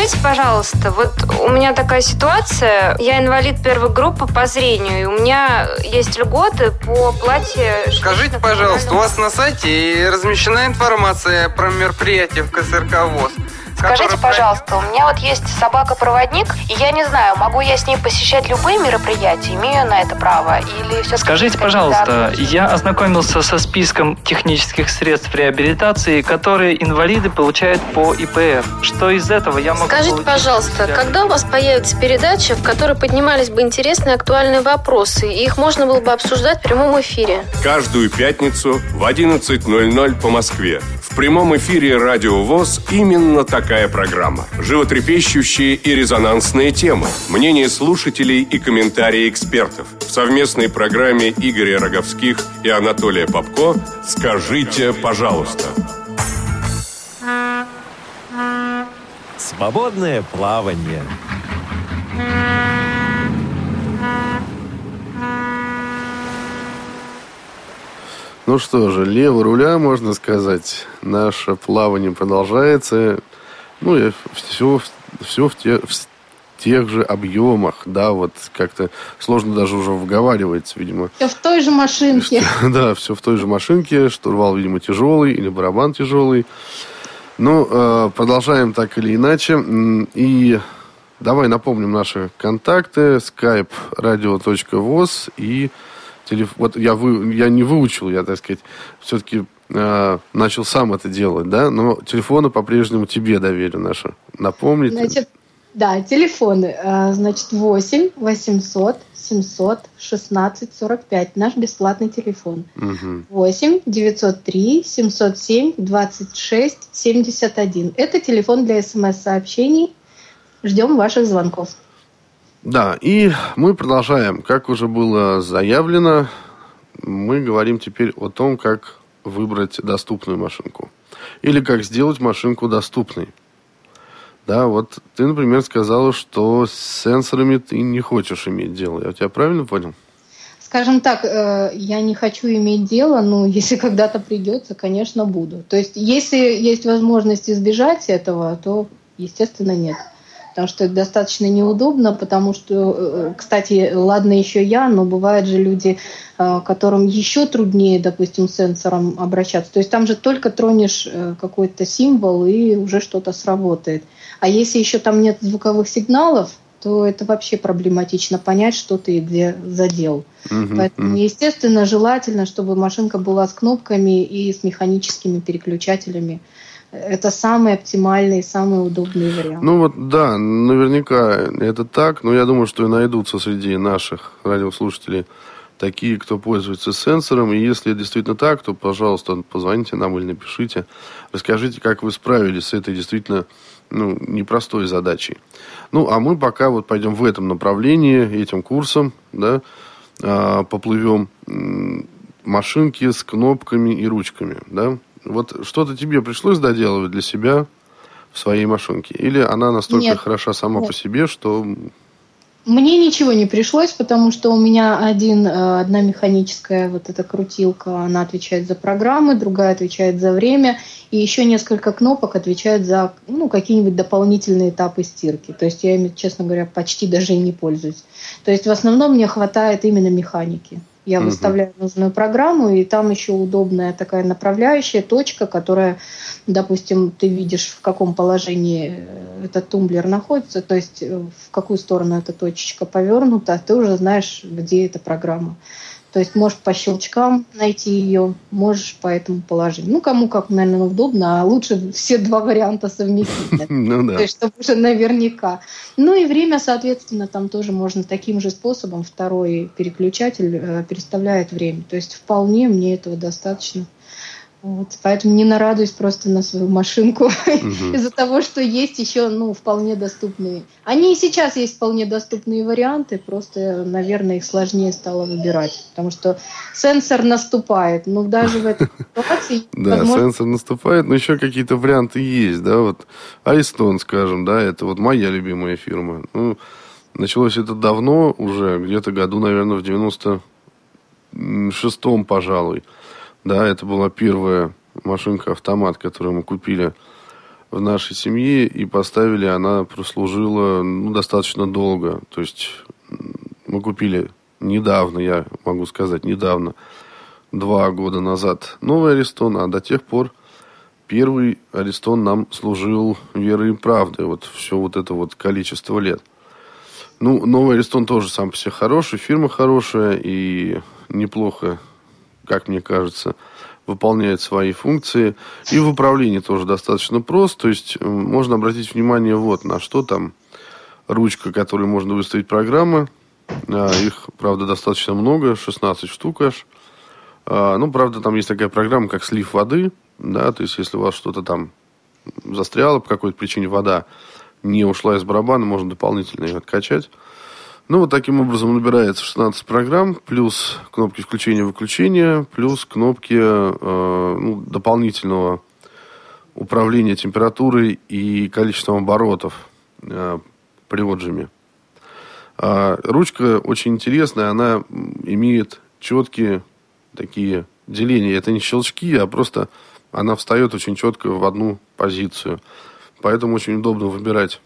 Скажите, пожалуйста, вот у меня такая ситуация, я инвалид первой группы по зрению, и у меня есть льготы по плате... Скажите, пожалуйста, у вас на сайте размещена информация про мероприятие в КСРК ВОЗ. Скажите, пожалуйста, у меня вот есть собака-проводник, и я не знаю, могу я с ней посещать любые мероприятия, имею на это право, или все Скажите, пожалуйста, я ознакомился со списком технических средств реабилитации, которые инвалиды получают по ИПР. Что из этого я могу Скажите, получить? пожалуйста, когда у вас появится передача, в которой поднимались бы интересные актуальные вопросы, и их можно было бы обсуждать в прямом эфире? Каждую пятницу в 11.00 по Москве. В прямом эфире «Радио ВОЗ» именно такая программа. Животрепещущие и резонансные темы, мнения слушателей и комментарии экспертов. В совместной программе Игоря Роговских и Анатолия Попко «Скажите, пожалуйста». Свободное плавание. Ну что же, лево руля, можно сказать. Наше плавание продолжается. Ну, и все, все в, те, в тех же объемах, да, вот как-то сложно даже уже вговаривать, видимо. Все в той же машинке. Да, все в той же машинке. Штурвал, видимо, тяжелый или барабан тяжелый. Ну, э, продолжаем так или иначе. И давай напомним наши контакты. Skype radio.voz и телеф... Вот я, вы... я не выучил, я, так сказать, все-таки э, начал сам это делать, да? Но телефоны по-прежнему тебе доверю наши. Напомните. Значит, да, телефоны. э, Значит, 8 800 700 16 45. Наш бесплатный телефон. Мгм. 8 903 707 26 71. Это телефон для смс-сообщений. Ждем ваших звонков. Да, и мы продолжаем. Как уже было заявлено, мы говорим теперь о том, как выбрать доступную машинку. Или как сделать машинку доступной. Да, вот ты, например, сказала, что с сенсорами ты не хочешь иметь дело. Я тебя правильно понял? Скажем так, э, я не хочу иметь дело, но если когда-то придется, конечно, буду. То есть, если есть возможность избежать этого, то, естественно, нет. Потому что это достаточно неудобно, потому что, э, кстати, ладно еще я, но бывают же люди, э, которым еще труднее, допустим, с сенсором обращаться. То есть там же только тронешь э, какой-то символ и уже что-то сработает. А если еще там нет звуковых сигналов, то это вообще проблематично понять, что ты и где задел. Мгм, Поэтому, мгм. естественно, желательно, чтобы машинка была с кнопками и с механическими переключателями. Это самый оптимальный, самый удобный вариант. Ну вот, да, наверняка это так, но я думаю, что и найдутся среди наших радиослушателей такие, кто пользуется сенсором. И если действительно так, то, пожалуйста, позвоните нам или напишите. Расскажите, как вы справились с этой действительно ну, непростой задачей. Ну, а мы пока вот пойдем в этом направлении, этим курсом, да, а, поплывем машинки с кнопками и ручками, да. Вот что-то тебе пришлось доделывать для себя в своей машинке? Или она настолько Нет. хороша сама Нет. по себе, что... Мне ничего не пришлось, потому что у меня один, э, одна механическая вот эта крутилка, она отвечает за программы, другая отвечает за время, и еще несколько кнопок отвечают за ну, какие-нибудь дополнительные этапы стирки. То есть я ими, честно говоря, почти даже и не пользуюсь. То есть в основном мне хватает именно механики. Я Мгм. выставляю нужную программу, и там еще удобная такая направляющая точка, которая, допустим, ты видишь, в каком положении э, этот тумблер находится, то есть э, в какую сторону эта точечка повернута, ты уже знаешь, где эта программа. То есть можешь по щелчкам найти ее, можешь по этому положению. Ну, кому как, наверное, удобно, а лучше все два варианта совместить. Ну да. То есть, чтобы уже наверняка. Ну и время, соответственно, там тоже можно таким же способом. Второй переключатель э, переставляет время. То есть вполне мне этого достаточно. Вот, поэтому не нарадуюсь просто на свою машинку из-за того, что есть еще ну, вполне доступные. Они и сейчас есть вполне доступные варианты, просто, наверное, их сложнее стало выбирать. Потому что сенсор наступает. Но даже в этой ситуации Да, сенсор наступает, но еще какие-то варианты есть, да, вот Аристон, скажем, да, это вот моя любимая фирма. Ну, началось это давно уже, где-то году, наверное, в 96-м, пожалуй. Да, это была первая машинка-автомат, которую мы купили в нашей семье и поставили, она прослужила ну, достаточно долго. То есть мы купили недавно, я могу сказать, недавно, два года назад новый Аристон, а до тех пор первый Аристон нам служил верой и правдой. Вот все вот это вот количество лет. Ну, новый Аристон тоже сам по себе хороший, фирма хорошая и неплохо, как мне кажется, выполняет свои функции. И в управлении тоже достаточно прост. То есть можно обратить внимание вот на что там ручка, которой можно выставить программы. А, их, правда, достаточно много, 16 штук аж. А, ну, правда, там есть такая программа, как слив воды. Да, то есть, если у вас что-то там застряло по какой-то причине, вода не ушла из барабана, можно дополнительно ее откачать. Ну, вот таким образом набирается 16 программ, плюс кнопки включения-выключения, плюс кнопки э, ну, дополнительного управления температурой и количеством оборотов э, при. А ручка очень интересная, она имеет четкие такие деления. Это не щелчки, а просто она встает очень четко в одну позицию. Поэтому очень удобно выбирать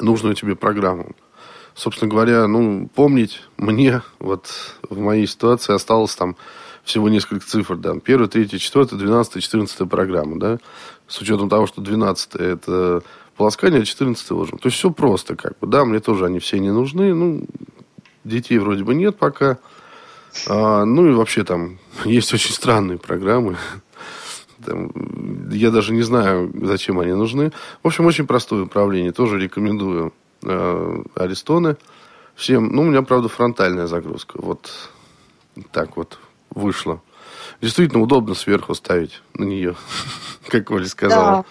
нужную тебе программу. Собственно говоря, ну, помнить мне, вот в моей ситуации осталось там всего несколько цифр, да, первая, третья, четвертая, двенадцатая, четырнадцатая программа, да, с учетом того, что двенадцатая это полоскание, а четырнадцатая ложим. То есть все просто, как бы, да, мне тоже они все не нужны, ну, детей вроде бы нет пока, а, ну и вообще там есть очень странные программы, там, я даже не знаю, зачем они нужны. В общем, очень простое управление. Тоже рекомендую э, Аристоны всем. Ну, у меня, правда, фронтальная загрузка. Вот так вот вышло. Действительно удобно сверху ставить на нее, как Оля сказала, да.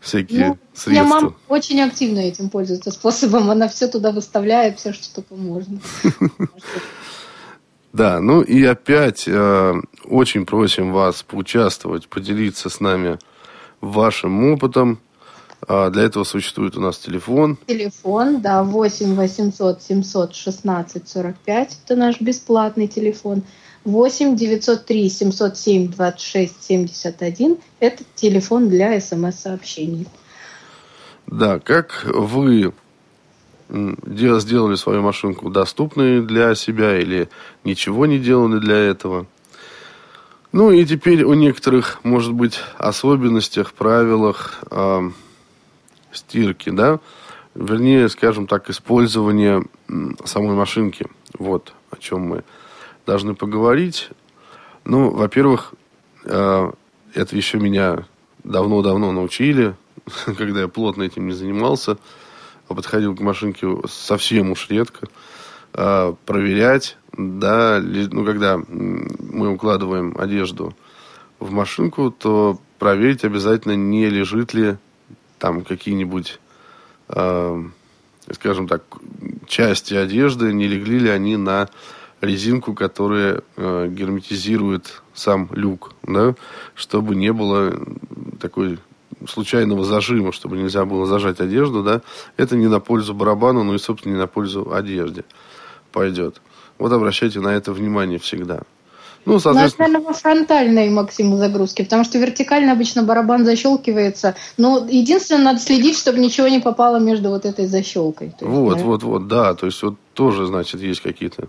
всякие ну, средства. Меня мама очень активно этим пользуется способом. Она все туда выставляет, все, что только можно. Да, ну и опять э, очень просим вас поучаствовать, поделиться с нами вашим опытом. А для этого существует у нас телефон. Телефон, да, 8 800 716 45. Это наш бесплатный телефон. 8 903 707 26 71. Это телефон для смс-сообщений. Да, как вы сделали свою машинку доступной для себя или ничего не делали для этого. Ну и теперь о некоторых, может быть, особенностях, правилах стирки, да, вернее, скажем так, использования самой машинки. Вот о чем мы должны поговорить. Ну, во-первых, э, это еще меня давно-давно научили, когда я плотно этим не занимался – подходил к машинке совсем уж редко, а, проверять, да, ну, когда мы укладываем одежду в машинку, то проверить обязательно, не лежит ли там какие-нибудь, э, скажем так, части одежды, не легли ли они на резинку, которая э, герметизирует сам люк, да, чтобы не было такой случайного зажима, чтобы нельзя было зажать одежду, да, это не на пользу барабану, но и, собственно, не на пользу одежде пойдет. Вот обращайте на это внимание всегда. Ну, соответственно... Ну, наверное, фронтальной максимум загрузки, потому что вертикально обычно барабан защелкивается. Но единственное, надо следить, чтобы ничего не попало между вот этой защелкой. есть, вот, да? вот, вот, да. То есть, вот тоже, значит, есть какие-то...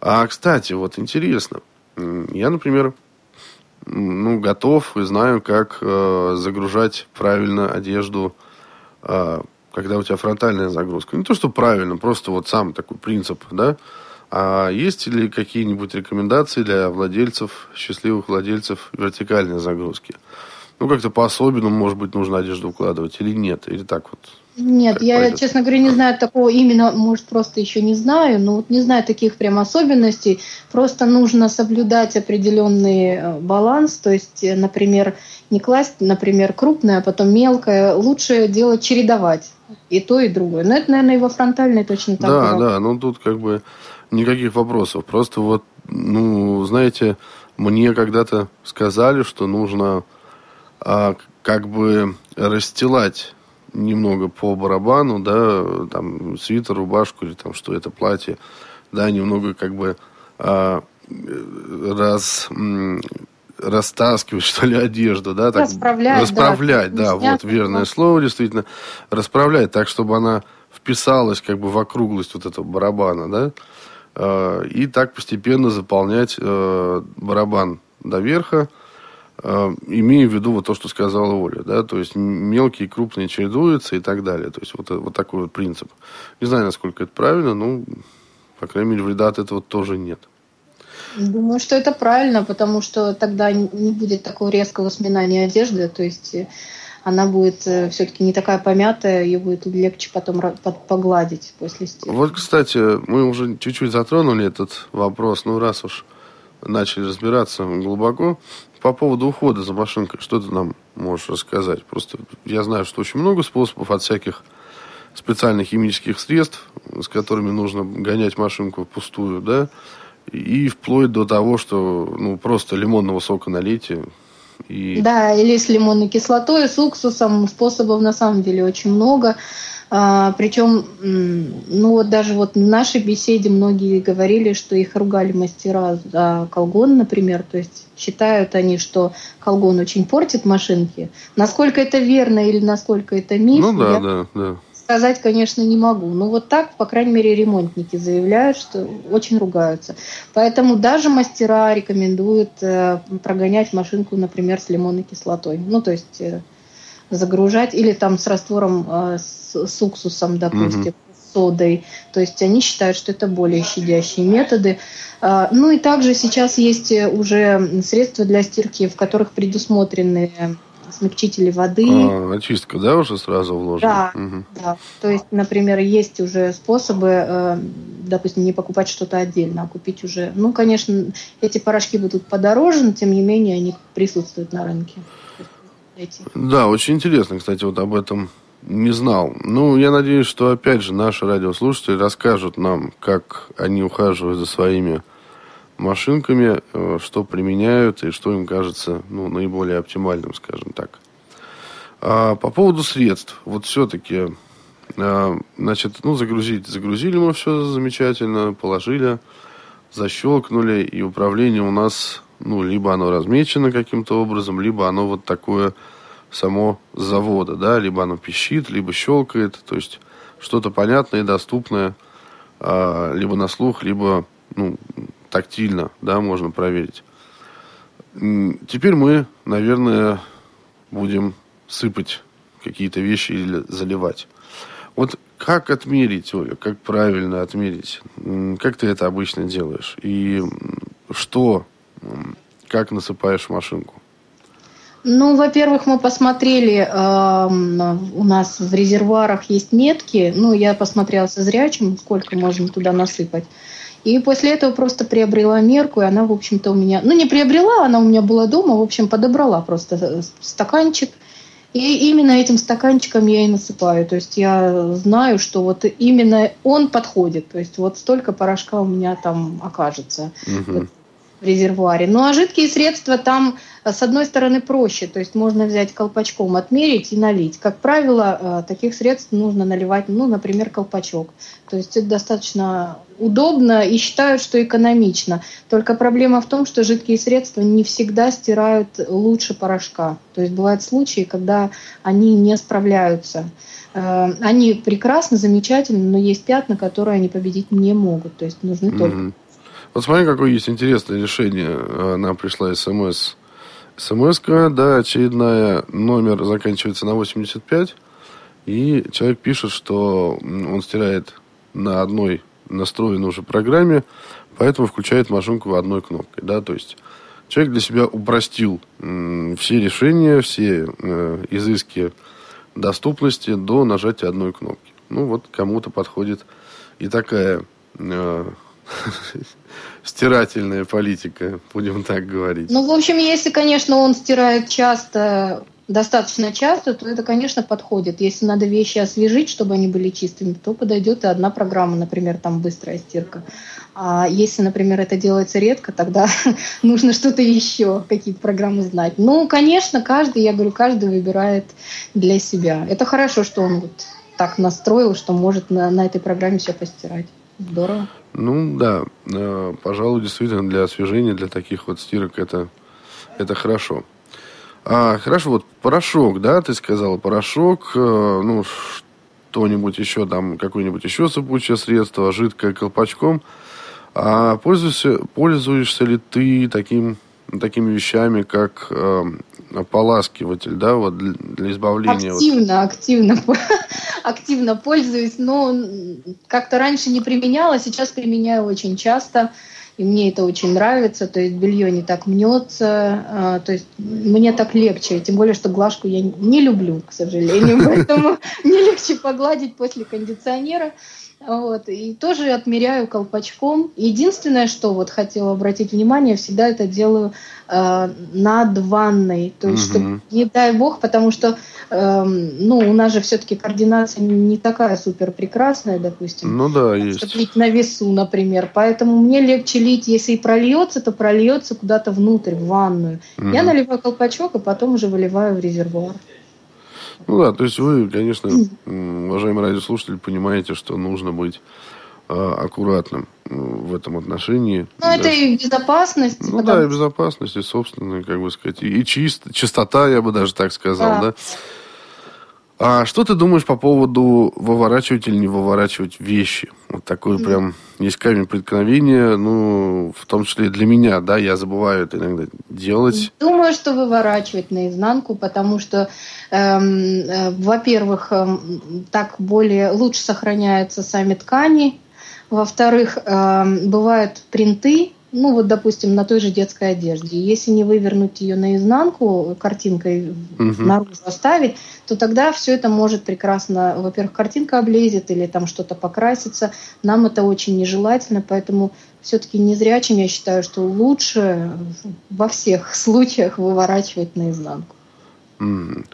А, кстати, вот интересно. Я, например, ну, готов и знаю, как э, загружать правильно одежду, э, когда у тебя фронтальная загрузка. Не то, что правильно, просто вот сам такой принцип, да. А есть ли какие-нибудь рекомендации для владельцев, счастливых владельцев вертикальной загрузки? Ну, как-то по-особенному, может быть, нужно одежду укладывать или нет? Или так вот нет, я, пойдет. честно говоря, не знаю такого именно, может, просто еще не знаю, но вот не знаю таких прям особенностей. Просто нужно соблюдать определенный э, баланс, то есть, э, например, не класть, например, крупное, а потом мелкое. Лучше делать чередовать и то, и другое. Но это, наверное, и во фронтальной точно так Да, было. да, ну тут как бы никаких вопросов. Просто вот, ну, знаете, мне когда-то сказали, что нужно а, как бы расстилать немного по барабану, да, там свитер, рубашку или там что это, платье, да, немного как бы а, раз, растаскивать, что ли, одежду, да, так, расправлять, расправлять, да, да вот верное слово, действительно, расправлять так, чтобы она вписалась как бы в округлость вот этого барабана, да, и так постепенно заполнять э, барабан до верха, э, имея в виду вот то, что сказала Оля, да, то есть мелкие и крупные чередуются и так далее. То есть вот, вот такой вот принцип. Не знаю, насколько это правильно, но, по крайней мере, вреда от этого тоже нет. Думаю, что это правильно, потому что тогда не будет такого резкого сминания одежды, то есть э, она будет э, все-таки не такая помятая, ее будет легче потом погладить после стирки. Вот, кстати, мы уже чуть-чуть затронули этот вопрос, ну раз уж начали разбираться глубоко. По поводу ухода за машинкой, что ты нам можешь рассказать? Просто я знаю, что очень много способов от всяких специальных химических средств, с которыми нужно гонять машинку впустую, да, и вплоть до того, что ну, просто лимонного сока налейте. И... Да, или с лимонной кислотой, с уксусом. Способов на самом деле очень много. А, причем, ну вот даже вот в нашей беседе многие говорили, что их ругали мастера за колгон, например. То есть считают они, что колгон очень портит машинки. Насколько это верно или насколько это миф, ну, да, я... да, да сказать, конечно, не могу. Но вот так, по крайней мере, ремонтники заявляют, что очень ругаются. Поэтому даже мастера рекомендуют э, прогонять машинку, например, с лимонной кислотой. Ну, то есть э, загружать или там с раствором э, с, с уксусом, допустим. Угу содой. То есть они считают, что это более щадящие методы. Ну и также сейчас есть уже средства для стирки, в которых предусмотрены смягчители воды. А, очистка, да, уже сразу вложена? Да, угу. да. То есть, например, есть уже способы, э, допустим, не покупать что-то отдельно, а купить уже... Ну, конечно, эти порошки будут подороже, но тем не менее они присутствуют на рынке. Да, очень интересно, кстати, вот об этом не знал. Ну, я надеюсь, что, опять же, наши радиослушатели расскажут нам, как они ухаживают за своими машинками, э, что применяют и что им кажется ну, наиболее оптимальным, скажем так. А по поводу средств, вот все-таки, э, значит, ну, загрузить, загрузили мы все замечательно, положили, защелкнули, и управление у нас, ну, либо оно размечено каким-то образом, либо оно вот такое само с завода, да, либо оно пищит, либо щелкает, то есть что-то понятное и доступное, а, либо на слух, либо, ну, тактильно, да, можно проверить. Теперь мы, наверное, будем сыпать какие-то вещи или заливать. Вот как отмерить, Оля, как правильно отмерить? Как ты это обычно делаешь? И что, как насыпаешь машинку? Ну, во-первых, мы посмотрели, э, у нас в резервуарах есть метки. Ну, я посмотрела со зрячим, сколько можно туда насыпать. И после этого просто приобрела мерку, и она, в общем-то, у меня... Ну, не приобрела, она у меня была дома, в общем, подобрала просто э, стаканчик. И именно этим стаканчиком я и насыпаю. То есть я знаю, что вот именно он подходит. То есть вот столько порошка у меня там окажется. Угу в резервуаре. Ну а жидкие средства там, э, с одной стороны, проще. То есть можно взять колпачком, отмерить и налить. Как правило, э, таких средств нужно наливать, ну, например, колпачок. То есть это достаточно удобно и считают, что экономично. Только проблема в том, что жидкие средства не всегда стирают лучше порошка. То есть бывают случаи, когда они не справляются. Э, они прекрасны, замечательны, но есть пятна, которые они победить не могут. То есть нужны mm-hmm. только вот смотри, какое есть интересное решение. Нам пришла смс. смс да, очередная, номер заканчивается на 85. И человек пишет, что он стирает на одной настроенной уже программе, поэтому включает машинку одной кнопкой. Да, то есть человек для себя упростил все решения, все э, изыски доступности до нажатия одной кнопки. Ну вот кому-то подходит и такая э, стирательная политика, будем так говорить. Ну, в общем, если, конечно, он стирает часто, достаточно часто, то это, конечно, подходит. Если надо вещи освежить, чтобы они были чистыми, то подойдет и одна программа, например, там быстрая стирка. А если, например, это делается редко, тогда нужно что-то еще, какие-то программы знать. Ну, конечно, каждый, я говорю, каждый выбирает для себя. Это хорошо, что он вот так настроил, что может на, на этой программе все постирать. Здорово. Ну да, э, пожалуй, действительно для освежения, для таких вот стирок это, это хорошо. А, хорошо, вот порошок, да, ты сказала, порошок, э, ну, что-нибудь еще там, какое-нибудь еще сыпучее средство, жидкое колпачком. А пользуешься, пользуешься ли ты таким такими вещами, как э, ополаскиватель, да, вот для, для избавления. Активно, вот. активно, активно пользуюсь, но как-то раньше не применяла, сейчас применяю очень часто и мне это очень нравится, то есть белье не так мнется, а, то есть мне так легче, тем более, что глажку я не люблю, к сожалению, поэтому мне легче погладить после кондиционера. Вот, и тоже отмеряю колпачком. Единственное, что вот хотела обратить внимание, всегда это делаю э, над ванной. То есть, угу. чтобы, не дай бог, потому что э, ну, у нас же все-таки координация не такая супер прекрасная, допустим. Ну да, есть. Чтобы лить на весу, например. Поэтому мне легче лить, если и прольется, то прольется куда-то внутрь, в ванную. Угу. Я наливаю колпачок, и потом уже выливаю в резервуар. Ну да, то есть вы, конечно, уважаемые радиослушатели, понимаете, что нужно быть э, аккуратным в этом отношении. Ну, да. это и безопасность. Ну да, и безопасность, и собственная, как бы сказать, и чист, чистота, я бы даже так сказал, да. да? А что ты думаешь по поводу выворачивать или не выворачивать вещи? Вот такой mm. прям есть камень преткновения, ну, в том числе и для меня, да, я забываю это иногда делать. Думаю, что выворачивать наизнанку, потому что, эм, э, во-первых, э, так более лучше сохраняются сами ткани, во-вторых, э, бывают принты, ну вот, допустим, на той же детской одежде. Если не вывернуть ее наизнанку, картинкой угу. наружу оставить, то тогда все это может прекрасно, во-первых, картинка облезет или там что-то покрасится. Нам это очень нежелательно, поэтому все-таки незрячим я считаю, что лучше во всех случаях выворачивать наизнанку. Mm.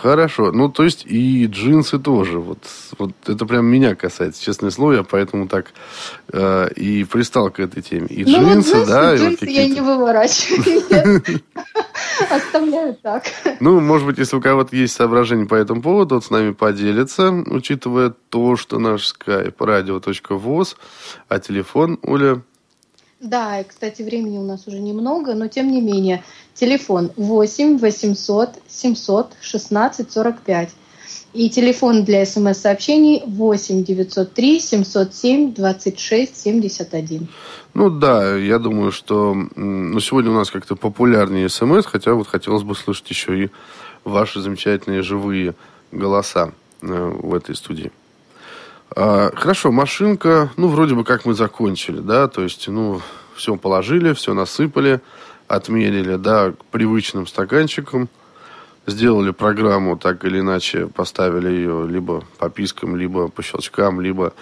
Хорошо. Ну, то есть и джинсы тоже. Вот, вот это прям меня касается, честное слово. Я поэтому так э, и пристал к этой теме. И ну, джинсы, вот да. Джинсы вот я не выворачиваю. Оставляю так. Ну, может быть, если у кого-то есть соображения по этому поводу, вот с нами поделиться, учитывая то, что наш скайп radio.voz, а телефон, Оля, да, и, кстати, времени у нас уже немного, но тем не менее. Телефон 8 800 700 16 45. И телефон для смс-сообщений 8 903 707 26 71. Ну да, я думаю, что ну, сегодня у нас как-то популярнее смс, хотя вот хотелось бы слышать еще и ваши замечательные живые голоса э, в этой студии. А, хорошо, машинка, ну, вроде бы как мы закончили, да, то есть, ну, все положили, все насыпали, отмерили, да, привычным стаканчиком, сделали программу так или иначе, поставили ее либо по пискам, либо по щелчкам, либо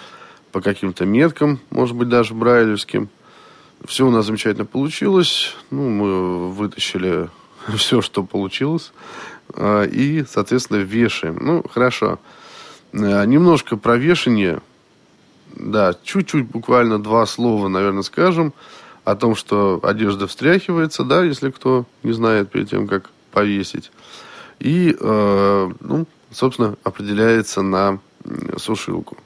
по каким-то меткам, может быть, даже брайлевским. Все у нас замечательно получилось. Ну, мы вытащили все, что получилось. А, и, соответственно, вешаем. Ну, хорошо. Э, немножко про вешание. Да, чуть-чуть, буквально два слова, наверное, скажем о том, что одежда встряхивается, да, если кто не знает перед тем, как повесить. И, э, ну, собственно, определяется на сушилку.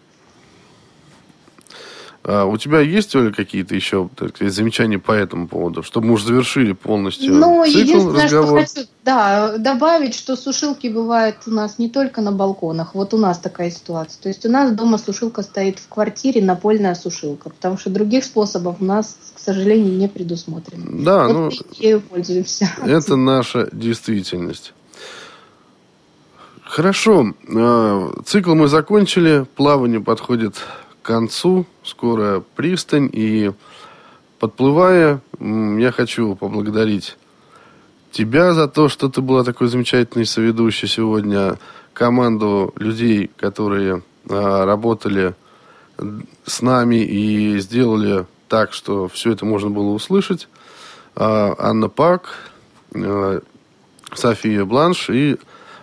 А у тебя есть, Оля, какие-то еще сказать, замечания по этому поводу, чтобы мы уже завершили полностью Ну, цикл единственное, разговор. что хочу да, добавить, что сушилки бывают у нас не только на балконах. Вот у нас такая ситуация. То есть у нас дома сушилка стоит в квартире, напольная сушилка, потому что других способов у нас, к сожалению, не предусмотрено. Да, вот ну, ею пользуемся. Это наша действительность. Хорошо. А, цикл мы закончили. Плавание подходит концу, скоро пристань, и подплывая, я хочу поблагодарить тебя за то, что ты была такой замечательной соведущей сегодня, команду людей, которые а, работали с нами и сделали так, что все это можно было услышать. А, Анна Пак, а, София Бланш и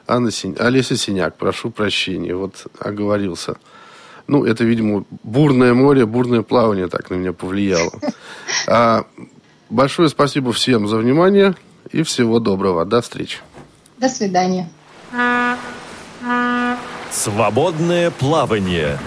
Анна Син... Олеся Синяк. Прошу прощения, вот оговорился. Ну, это, видимо, бурное море, бурное плавание так на меня повлияло. А, большое спасибо всем за внимание и всего доброго. До встречи. До свидания. Свободное плавание.